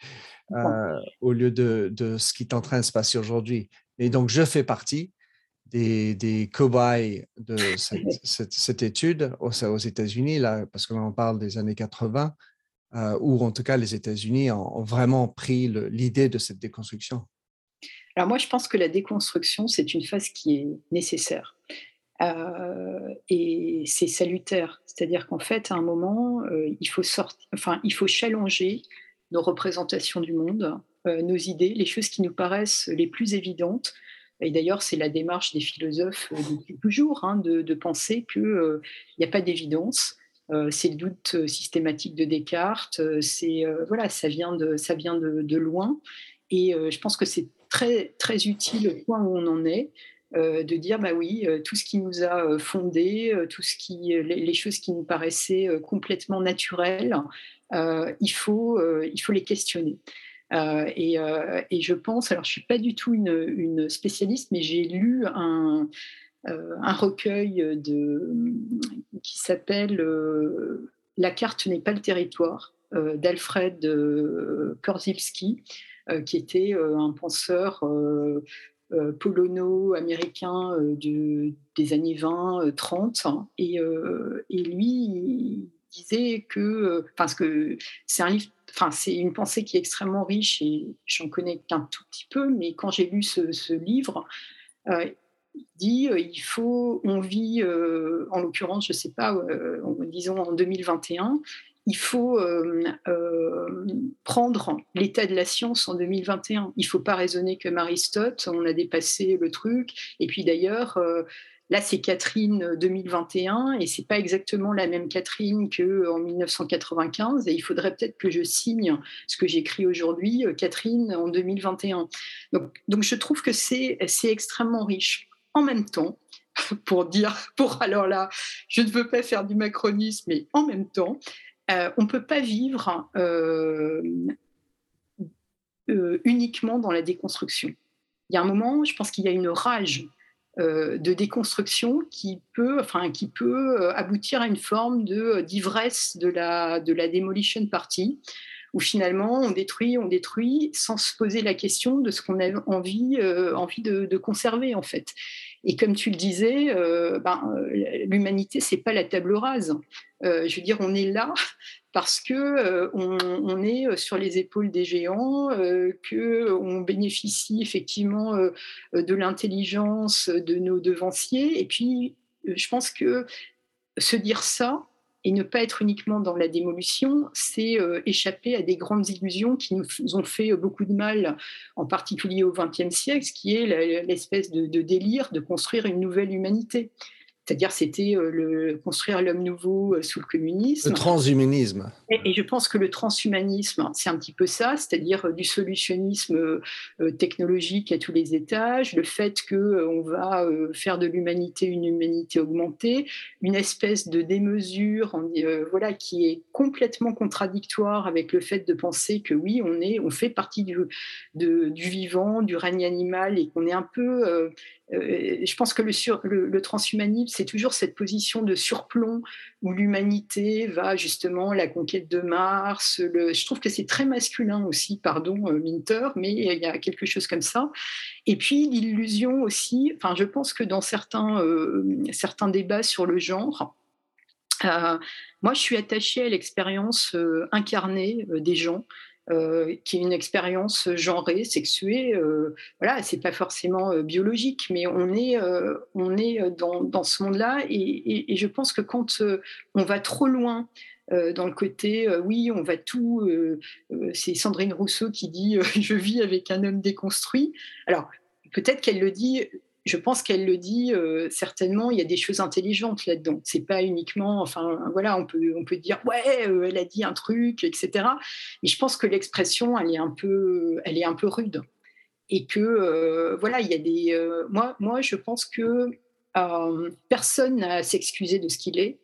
[SPEAKER 1] euh, au lieu de, ce qui est en train de se passer aujourd'hui. Et donc, je fais partie des, des cobayes de cette, étude aux, aux États-Unis, là, parce qu'on en parle des années 80, euh, ou en tout cas les États-Unis ont, vraiment pris l'idée de cette déconstruction
[SPEAKER 2] Alors moi, je pense que la déconstruction, c'est une phase qui est nécessaire. Euh, et c'est salutaire. C'est-à-dire qu'en fait, à un moment, euh, il, faut sortir, enfin, il faut challenger nos représentations du monde, nos idées, les choses qui nous paraissent les plus évidentes. Et d'ailleurs, c'est la démarche des philosophes depuis toujours, hein, de, de, penser qu'il n'y a pas d'évidence, euh, c'est le doute euh, systématique de Descartes. Euh, c'est voilà, ça vient de ça vient de, loin. Et je pense que c'est très très utile au point où on en est. de dire bah oui tout ce qui nous a fondé tout ce qui les, choses qui nous paraissaient complètement naturelles il faut il faut les questionner. Et, et, je pense alors je suis pas du tout une, spécialiste mais j'ai lu un euh, un recueil de, qui s'appelle euh, La carte n'est pas le territoire euh, d'Alfred Korzybski, qui était un penseur polono-américain des années 20-30. Et, et, lui, il disait que, parce que c'est un livre Enfin, c'est une pensée qui est extrêmement riche et j'en connais qu'un tout petit peu, mais quand j'ai lu ce, livre, dit euh, il faut, on vit, euh, en l'occurrence, je ne sais pas, euh, disons en 2021, il faut prendre l'état de la science en 2021. Il ne faut pas raisonner comme Aristote, on a dépassé le truc. Et puis d'ailleurs, Là, c'est Catherine 2021 et c'est pas exactement la même Catherine qu'en 1995. Et il faudrait peut-être que je signe ce que j'écris aujourd'hui, Catherine en 2021. Donc, donc je trouve que c'est extrêmement riche. En même temps, pour dire, pour alors là, je ne veux pas faire du macronisme, mais en même temps, euh, on ne peut pas vivre euh, euh, uniquement dans la déconstruction. Il y a un moment, je pense qu'il y a une rage de déconstruction qui peut, enfin, qui peut aboutir à une forme de d'ivresse de la, de la demolition party, où finalement on détruit, on détruit sans se poser la question de ce qu'on a envie, envie de, de, conserver en fait. Et comme tu le disais, euh, ben, euh, l'humanité, pas la table rase. Euh, je veux dire, on est là parce que on, est sur les épaules des géants, que on bénéficie effectivement de l'intelligence de nos devanciers. Et puis, je pense que se dire ça, et ne pas être uniquement dans la démolition, c'est euh, échapper à des grandes illusions qui nous ont fait beaucoup de mal, en particulier au XXe siècle, ce qui est l'espèce de, délire de construire une nouvelle humanité. C'est-à-dire, c'était euh, le, construire l'homme nouveau euh, sous le communisme.
[SPEAKER 1] Le transhumanisme.
[SPEAKER 2] Et, je pense que le transhumanisme, c'est un petit peu ça, c'est-à-dire euh, du solutionnisme technologique à tous les étages, le fait qu'on va faire de l'humanité une humanité augmentée, une espèce de démesure voilà, qui est complètement contradictoire avec le fait de penser que oui, on, est, on fait partie du, du vivant, du règne animal et qu'on est un peu je pense que le, transhumanisme, c'est toujours cette position de surplomb où l'humanité va justement la conquête de Mars. je trouve que c'est très masculin aussi, pardon, euh, Minter, mais il y a quelque chose comme ça. Et puis l'illusion aussi, enfin, je pense que dans certains, euh, certains débats sur le genre, moi, je suis attachée à l'expérience incarnée des gens. Euh, qui est une expérience genrée, sexuée. Euh, voilà, c'est pas forcément euh, biologique, mais on est, on est dans, dans ce monde-là. Et, je pense que quand on va trop loin dans le côté, oui, on va tout. c'est Sandrine Rousseau qui dit Je vis avec un homme déconstruit. Alors, peut-être qu'elle le dit je pense qu'elle le dit euh, certainement. Il y a des choses intelligentes là-dedans. C'est pas uniquement, enfin voilà, on peut on peut dire ouais, euh, elle a dit un truc, etc. Mais je pense que l'expression, elle est un peu, elle est un peu rude et que euh, voilà, il y a des. moi, moi, je pense que personne n'a à s'excuser de ce qu'il est.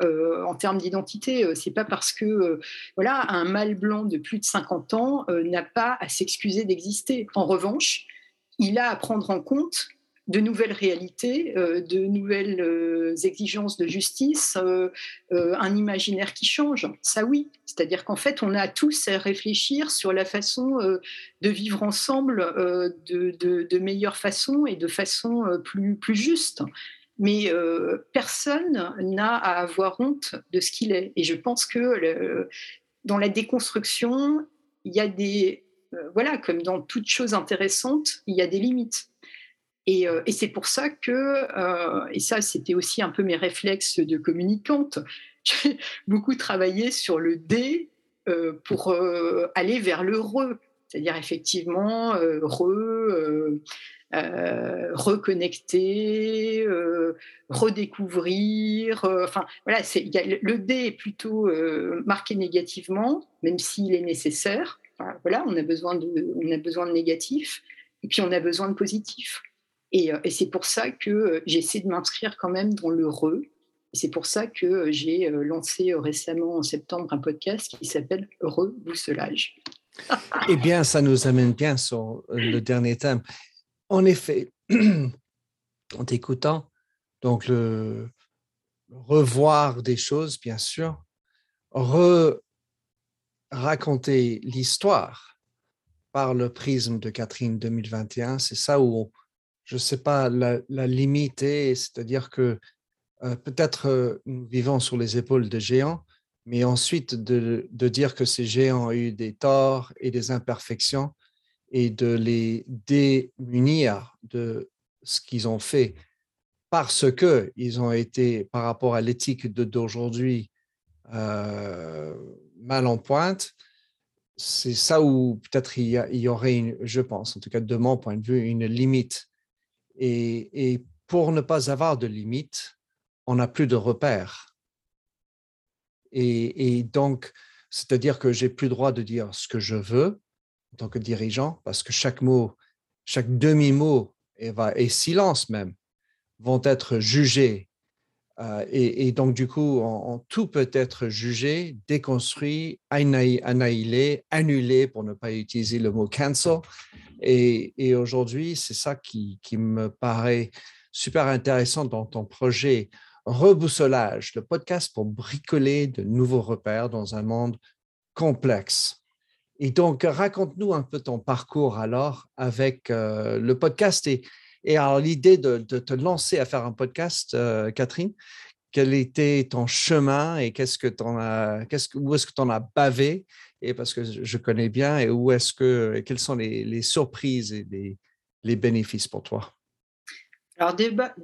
[SPEAKER 2] en termes d'identité, c'est pas parce que voilà un mâle blanc de plus de 50 ans n'a pas à s'excuser d'exister. En revanche, il a à prendre en compte de nouvelles réalités, euh, de nouvelles euh, exigences de justice, euh, un imaginaire qui change. Ça oui, c'est-à-dire qu'en fait, on a tous à réfléchir sur la façon de vivre ensemble de, meilleure façon et de façon plus, juste. Mais personne n'a à avoir honte de ce qu'il est. Et je pense que dans la déconstruction, il y a des... voilà, comme dans toute chose intéressante, il y a des limites. Euh, et, c'est pour ça que, euh, et ça c'était aussi un peu mes réflexes de communicante, j'ai beaucoup travaillé sur le D euh, pour aller vers le re, c'est-à-dire effectivement re, reconnecter, redécouvrir. enfin voilà, le D est plutôt marqué négativement, même s'il est nécessaire. voilà, on a besoin de, on a besoin de négatif, et puis on a besoin de positif. Euh, et, c'est pour ça que euh, j'essaie de m'inscrire quand même dans le re. C'est pour ça que euh, j'ai lancé récemment en septembre un podcast qui s'appelle Rebousselage.
[SPEAKER 1] eh bien, ça nous amène bien sur le dernier thème. En effet, en t'écoutant, donc le revoir des choses, bien sûr, re raconter l'histoire par le prisme de Catherine 2021, c'est ça où je ne sais pas, la, la limiter, c'est-à-dire que euh, peut-être euh, nous vivons sur les épaules de géants, mais ensuite de, de, dire que ces géants ont eu des torts et des imperfections et de les démunir de ce qu'ils ont fait parce qu'ils ont été, par rapport à l'éthique d'aujourd'hui, mal en pointe, c'est ça où peut-être il, y aurait, je pense, en tout cas de mon point de vue, une limite. Et, pour ne pas avoir de limite, on n'a plus de repères. Et, donc, c'est-à-dire que j'ai plus le droit de dire ce que je veux en tant que dirigeant, parce que chaque mot, chaque demi-mot et silence même vont être jugés. Euh, et, donc, du coup, tout peut être jugé, déconstruit, annihilé, annulé, pour ne pas utiliser le mot cancel. Et, aujourd'hui, c'est ça qui, me paraît super intéressant dans ton projet Reboussolage, le podcast pour bricoler de nouveaux repères dans un monde complexe. Et donc, raconte-nous un peu ton parcours alors avec euh, le podcast et, et alors l'idée de, te lancer à faire un podcast, euh, Catherine. Quel était ton chemin et qu'est-ce que en as, qu'est-ce que, où est-ce que tu en as bavé? Et parce que je connais bien et où est-ce que, quelles sont les, surprises et les bénéfices pour toi?
[SPEAKER 2] Alors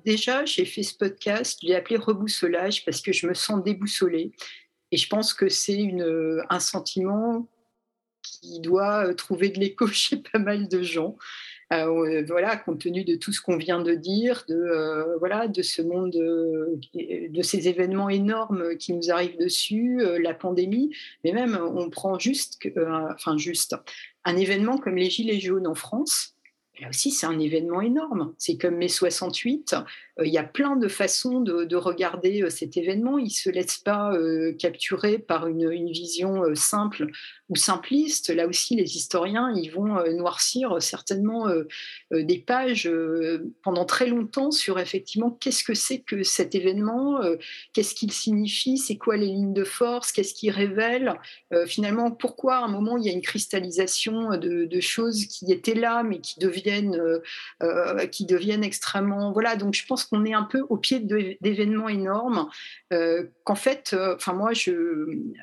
[SPEAKER 2] déjà, j'ai fait ce podcast, je l'ai appelé Reboussolage parce que je me sens déboussolée. Et je pense que c'est un sentiment qui doit euh, trouver de l'écho chez pas mal de gens. Euh, voilà, compte tenu de tout ce qu'on vient de dire, de euh, voilà, de ce monde, de ces événements énormes qui nous arrivent dessus, la pandémie, mais même on prend juste, enfin juste, un événement comme les gilets jaunes en France là aussi, c'est un événement énorme. C'est comme mai 68. Euh, il y a plein de façons de, regarder euh, cet événement. Il ne se laisse pas euh, capturer par une, vision simple ou simpliste. Là aussi, les historiens, ils vont noircir certainement des pages pendant très longtemps sur effectivement qu'est-ce que c'est que cet événement, qu'est-ce qu'il signifie, c'est quoi les lignes de force, qu'est-ce qu'il révèle. finalement, pourquoi à un moment il y a une cristallisation de, de choses qui étaient là mais qui deviennent, qui deviennent extrêmement. Voilà, donc je pense qu'on est un peu au pied d'événements énormes, euh, qu'en fait, euh, enfin moi, je, euh,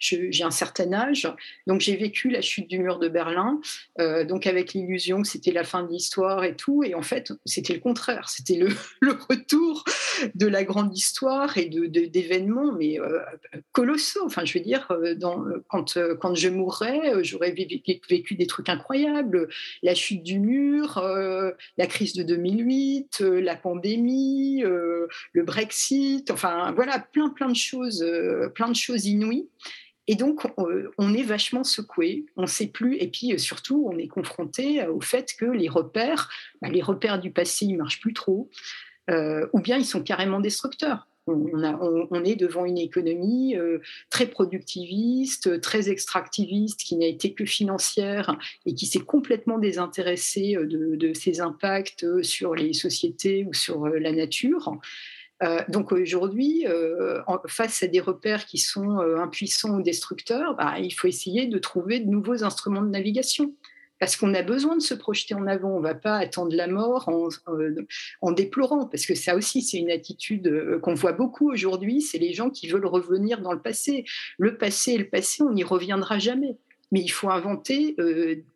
[SPEAKER 2] j'ai un certain âge, donc j'ai vécu la chute du mur de Berlin, euh, donc avec l'illusion que c'était la fin de l'histoire et tout, et en fait c'était le contraire, c'était le, retour de la grande histoire et d'événements, mais euh, colossaux. Enfin, je veux dire, euh, quand, quand je mourrais, j'aurais vécu des trucs incroyables, la chute du mur, la crise de 2008, la pandémie, le Brexit, enfin voilà, plein plein de choses, plein de choses inouïes. Et donc, on est vachement secoué, on ne sait plus, et puis surtout, on est confronté au fait que les repères, bah, les repères du passé, ils marchent plus trop, euh, ou bien ils sont carrément destructeurs. On, est devant une économie euh, très productiviste, très extractiviste, qui n'a été que financière et qui s'est complètement désintéressée de, ses impacts sur les sociétés ou sur la nature. Euh, donc aujourd'hui, euh, face à des repères qui sont euh, impuissants ou destructeurs, bah, il faut essayer de trouver de nouveaux instruments de navigation. Parce qu'on a besoin de se projeter en avant. On ne va pas attendre la mort en, déplorant, parce que ça aussi, c'est une attitude qu'on voit beaucoup aujourd'hui. C'est les gens qui veulent revenir dans le passé. Le passé est le passé, on n'y reviendra jamais. Mais il faut inventer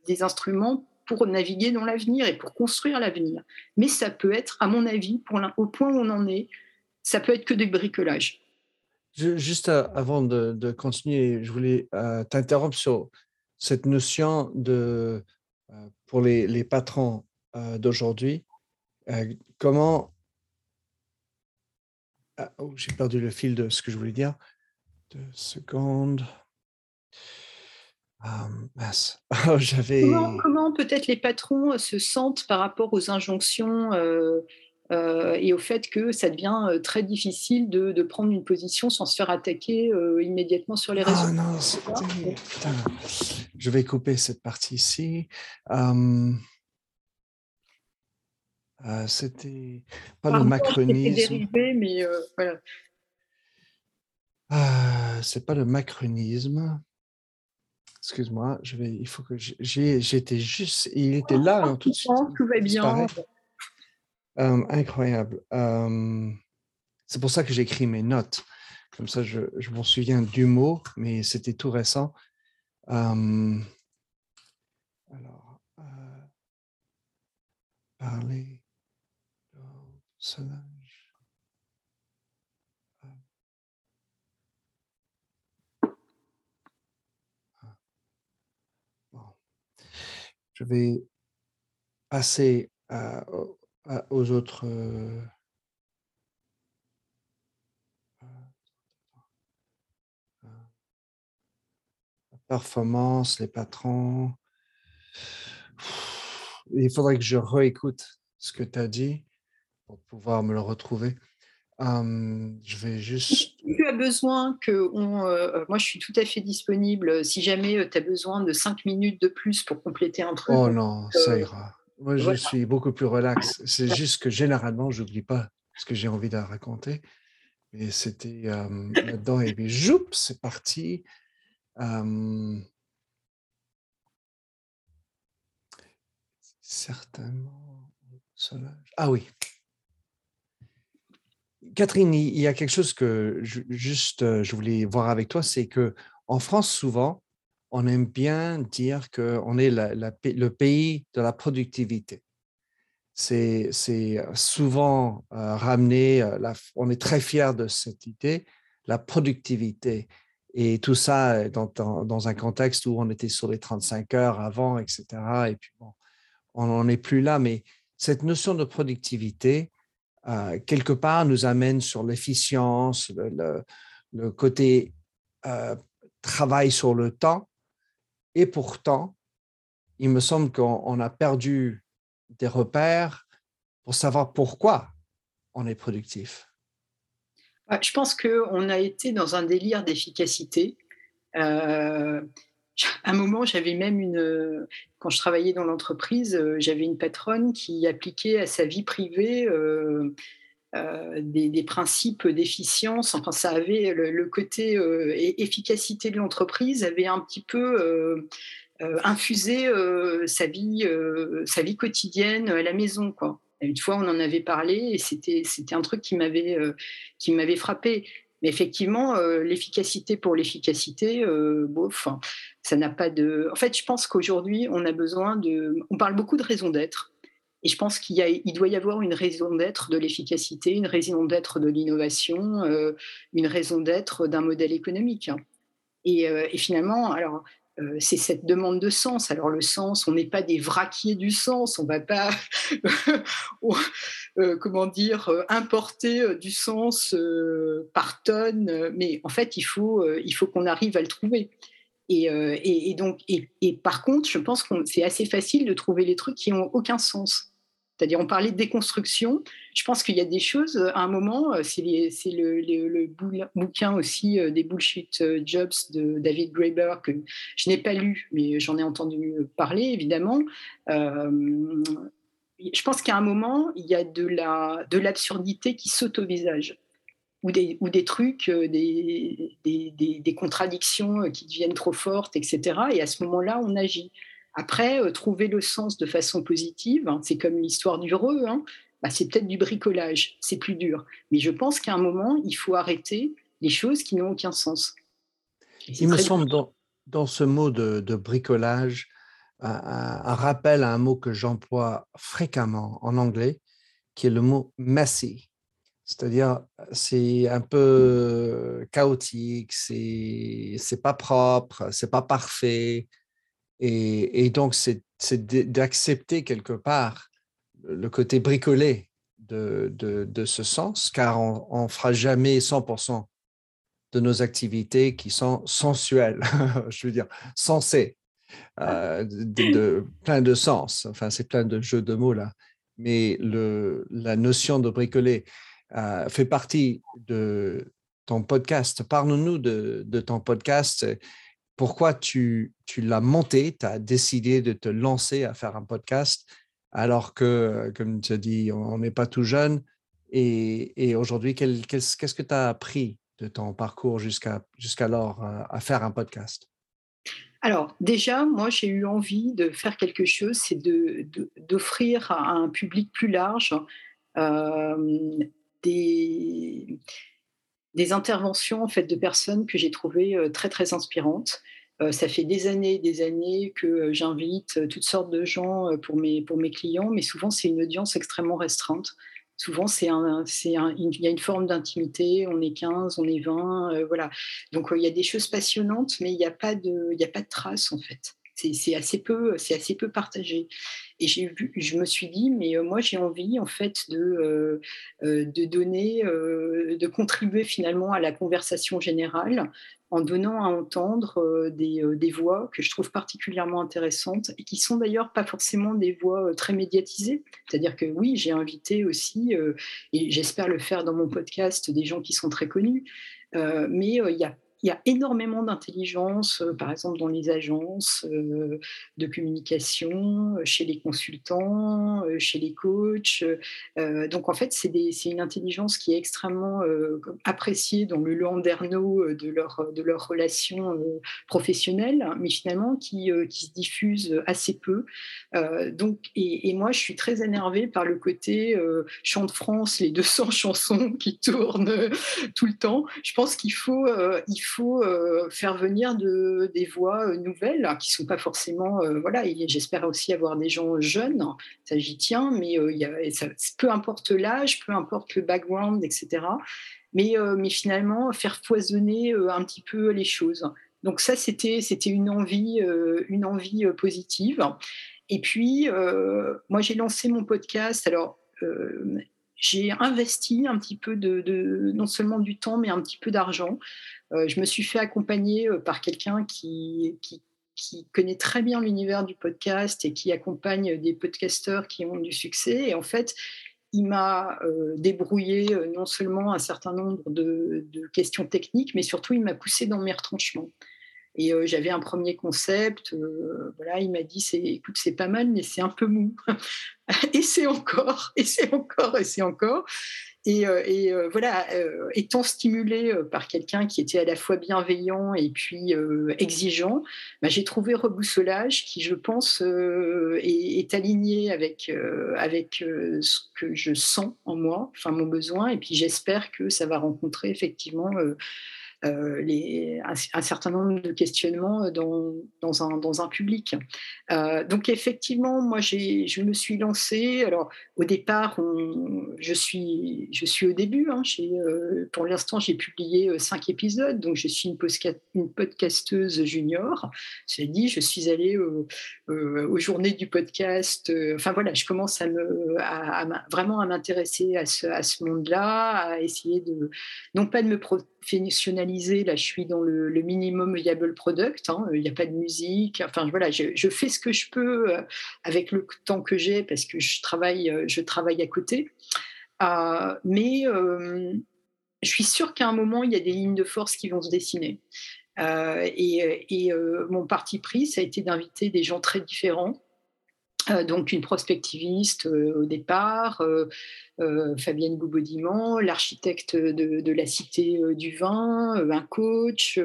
[SPEAKER 2] des instruments pour naviguer dans l'avenir et pour construire l'avenir. Mais ça peut être, à mon avis, au point où on en est, ça peut être que du bricolage.
[SPEAKER 1] juste euh, avant de, continuer, je voulais euh, t'interrompre sur cette notion de, euh, pour les, patrons d'aujourd'hui, comment... Ah, oh, j'ai perdu le fil de ce que je voulais dire. Deux secondes. Ah, oh, j'avais...
[SPEAKER 2] Comment, peut-être les patrons se sentent par rapport aux injonctions euh, et au fait que ça devient euh, très difficile de, prendre une position sans se faire attaquer euh, immédiatement sur les ah réseaux.
[SPEAKER 1] non, putain. Je vais couper cette partie ici. c'était pas le macronisme.
[SPEAKER 2] Dérivé, mais voilà.
[SPEAKER 1] Ah, c'est pas le macronisme. Excuse-moi, je vais. Il faut que j'étais juste. Il était là hein, tout de suite.
[SPEAKER 2] Tout va bien
[SPEAKER 1] Incroyable. C'est pour ça que j'écris mes notes. Comme ça, je, m'en souviens du mot, mais c'était tout récent. Alors, euh, parler au personnage. Ah. Bon. Je vais passer euh, aux autres. performance, les patrons. Il faudrait que je réécoute ce que tu as dit pour pouvoir me le retrouver. je vais juste.
[SPEAKER 2] Tu as besoin que. On, euh, moi, je suis tout à fait disponible. Si jamais euh, tu as besoin de cinq minutes de plus pour compléter un truc.
[SPEAKER 1] Oh non, ça euh, ira. Moi, je suis beaucoup plus relax. C'est juste que généralement, je n'oublie pas ce que j'ai envie de raconter. Et c'était là-dedans, et puis, joup, c'est parti certainement. Ah oui. Catherine, il y a quelque chose que je, juste je voulais voir avec toi, c'est que en France souvent, on aime bien dire qu'on est le pays de la productivité. C'est souvent ramené, on est très fier de cette idée, la productivité. Et tout ça dans, un contexte où on était sur les 35 heures avant, etc. Et puis, bon, on n'en est plus là, mais cette notion de productivité, euh, quelque part, nous amène sur l'efficience, le, côté euh, travail sur le temps. Et pourtant, il me semble qu'on a perdu des repères pour savoir pourquoi on est productif.
[SPEAKER 2] Je pense qu'on a été dans un délire d'efficacité. Euh, à un moment, j'avais même une. Quand je travaillais dans l'entreprise, euh, j'avais une patronne qui appliquait à sa vie privée euh, des, principes d'efficience. Enfin, ça avait le, côté efficacité de l'entreprise avait un petit peu infusé sa vie, sa vie quotidienne à la maison, quoi. Une fois, on en avait parlé et c'était un truc qui m'avait euh, qui m'avait frappé. Mais effectivement, euh, l'efficacité pour l'efficacité, euh, ça n'a pas de. En fait, je pense qu'aujourd'hui, on a besoin de. On parle beaucoup de raison d'être. Et je pense qu'il il doit y avoir une raison d'être de l'efficacité, une raison d'être de l'innovation, une raison d'être d'un modèle économique. Et, et, finalement, alors, euh, c'est cette demande de sens. Alors le sens, on n'est pas des vraquiers du sens, on va pas, euh, comment dire, euh, importer du sens par tonne, mais en fait, il faut, qu'on arrive à le trouver. Et, donc, et, par contre, je pense que c'est assez facile de trouver les trucs qui n'ont aucun sens. C'est-à-dire, on parlait de déconstruction. Je pense qu'il y a des choses, à un moment, euh, c'est le, bouquin aussi euh, des Bullshit euh, Jobs de David Graeber que je n'ai pas lu, mais j'en ai entendu parler, évidemment. je pense qu'à un moment, il y a de l'absurdité de qui saute au visage. Ou des, ou des trucs, des, des, contradictions qui deviennent trop fortes, etc. Et à ce moment-là, on agit. Après, euh, trouver le sens de façon positive, hein, c'est comme l'histoire du heureux, hein, bah, c'est peut-être du bricolage, c'est plus dur. Mais je pense qu'à un moment, il faut arrêter les choses qui n'ont aucun sens.
[SPEAKER 1] Il me semble dans, dans, ce mot de, bricolage, un, rappel à un mot que j'emploie fréquemment en anglais, qui est le mot messy. C'est-à-dire, c'est un peu chaotique, c'est pas propre, c'est pas parfait, et, donc, c'est d'accepter quelque part le côté bricolé de, ce sens, car on ne fera jamais 100% de nos activités qui sont sensuelles, je veux dire, sensées, euh, de, plein de sens. Enfin, c'est plein de jeux de mots là. Mais la notion de bricoler euh, fait partie de ton podcast. Parle-nous de, ton podcast pourquoi tu, tu l'as monté, tu as décidé de te lancer à faire un podcast alors que, comme tu as dit, on n'est pas tout jeune. Et, et aujourd'hui, qu'est-ce que tu as appris de ton parcours jusqu'à jusqu'alors à, à, faire un podcast?
[SPEAKER 2] Alors déjà, moi j'ai eu envie de faire quelque chose, c'est d'offrir de, à un public plus large euh, des, des interventions en de personnes que j'ai trouvées euh, très très inspirantes. Euh, ça fait des années, des années que euh, j'invite toutes sortes de gens pour mes pour mes clients, mais souvent c'est une audience extrêmement restreinte. Souvent, c'est un, un, il y a une forme d'intimité. On est 15, on est 20, voilà. Donc, il y a des choses passionnantes, mais il n'y a pas de, a pas de traces en fait. C'est assez peu, c'est assez peu partagé. Et vu, je me suis dit, mais moi j'ai envie en fait de, de donner, de contribuer finalement à la conversation générale en donnant à entendre des, des, voix que je trouve particulièrement intéressantes et qui sont d'ailleurs pas forcément des voix très médiatisées. C'est-à-dire que oui, j'ai invité aussi, et j'espère le faire dans mon podcast, des gens qui sont très connus, mais il y a il y a énormément d'intelligence, euh, par exemple dans les agences euh, de communication, euh, chez les consultants, chez les coachs. donc en fait, c'est une intelligence qui est extrêmement appréciée dans le landerneau de leur, de leur relation professionnelle, mais finalement qui, se diffuse assez peu. donc, et, et, moi, je suis très énervée par le côté chant de France, les 200 chansons qui tournent tout le temps. Je pense qu'il faut, il faut euh, faire venir de, des voix euh, nouvelles qui sont pas forcément. Euh, voilà, j'espère aussi avoir des gens jeunes, ça j'y tiens, mais y a, peu importe l'âge, peu importe le background, etc. Mais, mais finalement, faire foisonner un petit peu les choses. Donc ça, c'était c'était une envie, une envie positive. Et puis, moi, j'ai lancé mon podcast. Alors, j'ai investi un petit peu de, non seulement du temps, mais un petit peu d'argent. Euh, je me suis fait accompagner euh, par quelqu'un qui, connaît très bien l'univers du podcast et qui accompagne des podcasteurs qui ont du succès. Et en fait, il m'a euh, débrouillé non seulement un certain nombre de, questions techniques, mais surtout il m'a poussé dans mes retranchements. Et j'avais un premier concept. voilà, il m'a dit c'est, écoute, c'est pas mal, mais c'est un peu mou. et c'est encore, et c'est encore, et c'est encore. Et, euh, euh, voilà, euh, étant stimulé par quelqu'un qui était à la fois bienveillant et puis exigeant, bah, j'ai trouvé reboussolage qui, je pense, est, aligné avec, avec ce que je sens en moi, enfin mon besoin. Et puis j'espère que ça va rencontrer effectivement euh, un, certain nombre de questionnements dans, dans, un, dans un, public. Euh, donc effectivement, moi, je me suis lancée. Alors au départ, je, suis, je suis au début. Hein, euh, pour l'instant, j'ai publié cinq épisodes, donc je suis une, une podcasteuse junior. Cela dit, je suis allée aux journées du podcast. enfin voilà, je commence à me, à, vraiment à m'intéresser à ce, à ce monde-là, à essayer de, non pas de me professionnaliser. Là, je suis dans le, minimum viable product. Hein. Il n'y a pas de musique. Enfin, voilà, je, fais ce que je peux euh, avec le temps que j'ai parce que je travaille, euh, je travaille à côté. Euh, mais je suis sûre qu'à un moment, il y a des lignes de force qui vont se dessiner. et, et mon parti pris, ça a été d'inviter des gens très différents donc une prospectiviste euh, au départ, euh, Fabienne Goubaudiman, l'architecte de, la Cité du Vin, un coach,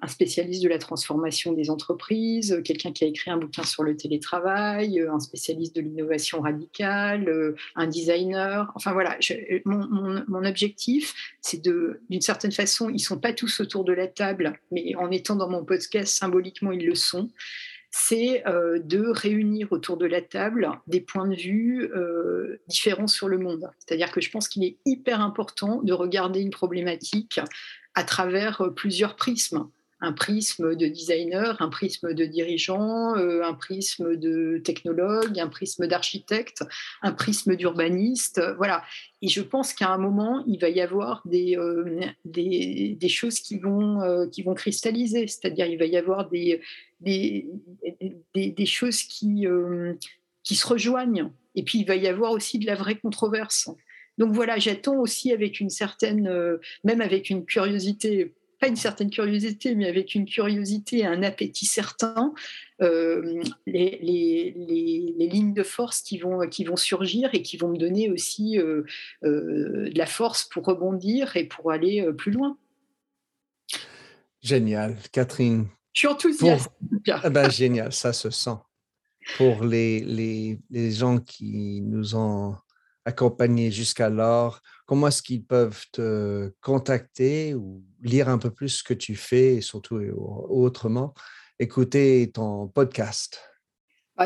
[SPEAKER 2] un spécialiste de la transformation des entreprises, quelqu'un qui a écrit un bouquin sur le télétravail, un spécialiste de l'innovation radicale, un designer. Enfin voilà, mon, mon, objectif, c'est de, d'une certaine façon, ils sont pas tous autour de la table, mais en étant dans mon podcast, symboliquement, ils le sont c'est euh, de réunir autour de la table des points de vue euh, différents sur le monde. C'est-à-dire que je pense qu'il est hyper important de regarder une problématique à travers euh, plusieurs prismes un prisme de designer, un prisme de dirigeant, un prisme de technologue, un prisme d'architecte, un prisme d'urbaniste. Voilà. Et je pense qu'à un moment, il va y avoir des, euh, des, choses qui vont, qui vont cristalliser. C'est-à-dire, il va y avoir des, des, des, choses qui, qui se rejoignent. Et puis, il va y avoir aussi de la vraie controverse. Donc voilà, j'attends aussi avec une certaine, même avec une curiosité pas une certaine curiosité, mais avec une curiosité un appétit certain, euh, les, les, lignes de force qui vont, qui vont surgir et qui vont me donner aussi euh, euh, de la force pour rebondir et pour aller plus loin.
[SPEAKER 1] Génial, Catherine.
[SPEAKER 2] Je suis enthousiaste.
[SPEAKER 1] Ah ben, génial, ça se sent. Pour les, les, les gens qui nous ont accompagnés jusqu'alors, comment est-ce qu'ils peuvent te contacter ou lire un peu plus ce que tu fais et surtout autrement, écouter ton podcast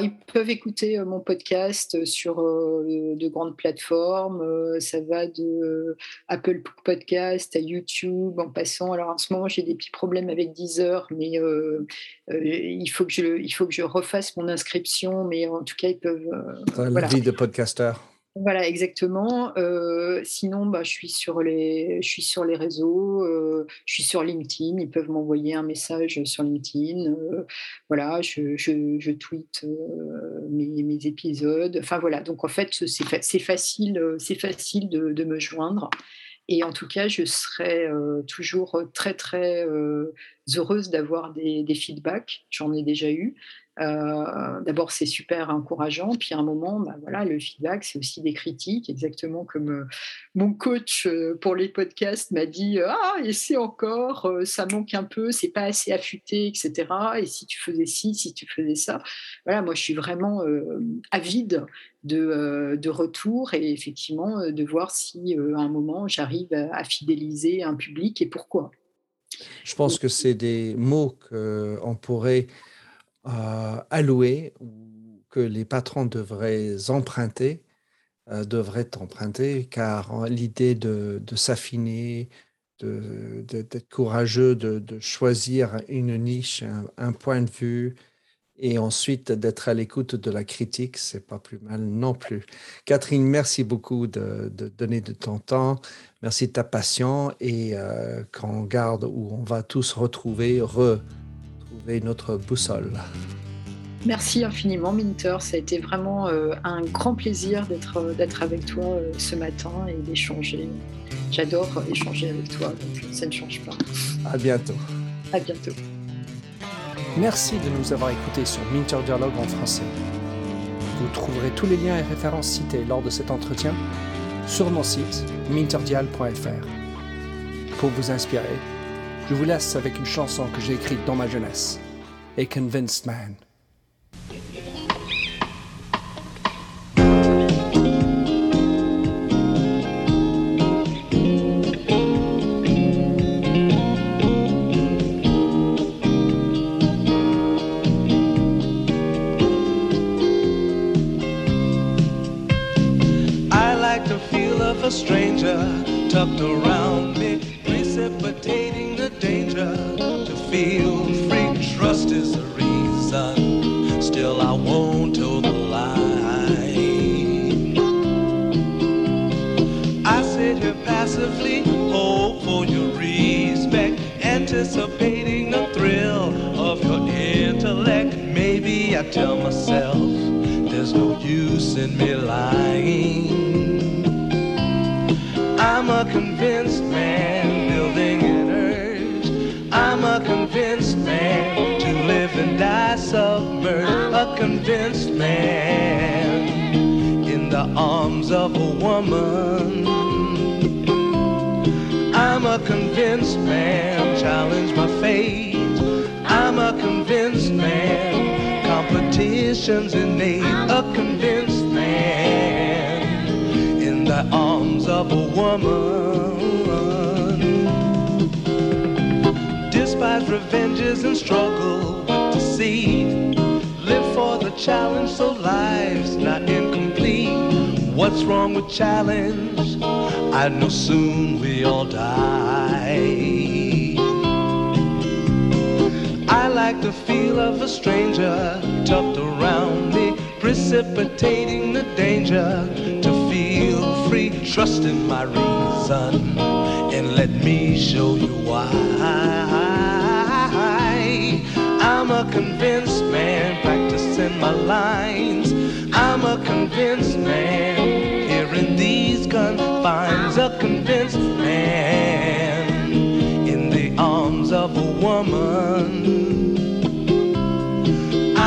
[SPEAKER 2] ils peuvent écouter mon podcast sur de grandes plateformes. ça va de Apple Podcast à YouTube en passant. Alors en ce moment, j'ai des petits problèmes avec Deezer, mais il, faut que je, il faut que je refasse mon inscription. Mais en tout cas, ils peuvent.
[SPEAKER 3] la vie de podcasteur.
[SPEAKER 2] Voilà, exactement. Euh, sinon, bah, je, suis sur les, je suis sur les réseaux, euh, je suis sur LinkedIn. Ils peuvent m'envoyer un message sur LinkedIn. Euh, voilà, je, je, tweete mes, épisodes. Enfin voilà, donc en fait, c'est facile, c'est facile de, me joindre. Et en tout cas, je serai toujours très, très heureuse d'avoir des feedbacks. J'en ai déjà eu. Euh, d'abord, c'est super encourageant. Puis à un moment, bah, voilà, le feedback, c'est aussi des critiques, exactement comme euh, mon coach euh, pour les podcasts m'a dit Ah, et c'est encore, ça manque un peu, c'est pas assez affûté, etc. Et si tu faisais ci, si tu faisais ça. Voilà, moi, je suis vraiment avide de, de retour et effectivement de voir si à un moment, j'arrive à, fidéliser un public et pourquoi.
[SPEAKER 3] Je pense que c'est des mots qu'on pourrait euh, alloués ou que les patrons devraient emprunter, euh, devraient emprunter, car l'idée de, s'affiner, d'être courageux, de, choisir une niche, un, point de vue, et ensuite d'être à l'écoute de la critique, c'est pas plus mal non plus. Catherine, merci beaucoup de, donner de ton temps, merci de ta passion et euh, qu'on garde où on va tous retrouver, re, notre boussole.
[SPEAKER 2] Merci infiniment, Minter. Ça a été vraiment euh, un grand plaisir d'être, euh, d'être avec toi euh, ce matin et d'échanger. J'adore échanger avec toi, donc ça ne change pas.
[SPEAKER 3] À bientôt.
[SPEAKER 2] À bientôt.
[SPEAKER 3] Merci de nous avoir écoutés sur Minter Dialogue en français. Vous trouverez tous les liens et références cités lors de cet entretien sur mon site minterdial.fr. Pour vous inspirer, je vous laisse avec une chanson que j'ai écrite dans ma jeunesse, A Convinced Man. Tucked around me, precipitating anticipating the thrill of your intellect. Maybe I tell myself there's no use in me lying. I'm a convinced man building an urge. I'm a convinced man to live and die submerged. A convinced man in the arms of a woman. I'm a convinced man, my fate. I'm a convinced man, competition's innate. A convinced man in the arms of a woman despise revenges and struggle with deceit. Live for the challenge so life's not incomplete. What's wrong with challenge? I know soon we all die. Like the feel of a stranger tucked around me, precipitating the danger to feel free. Trust in my reason and let me show you why. I'm a convinced man, practicing my lines. I'm a convinced man, here in these confines. A convinced man, in the arms of a woman.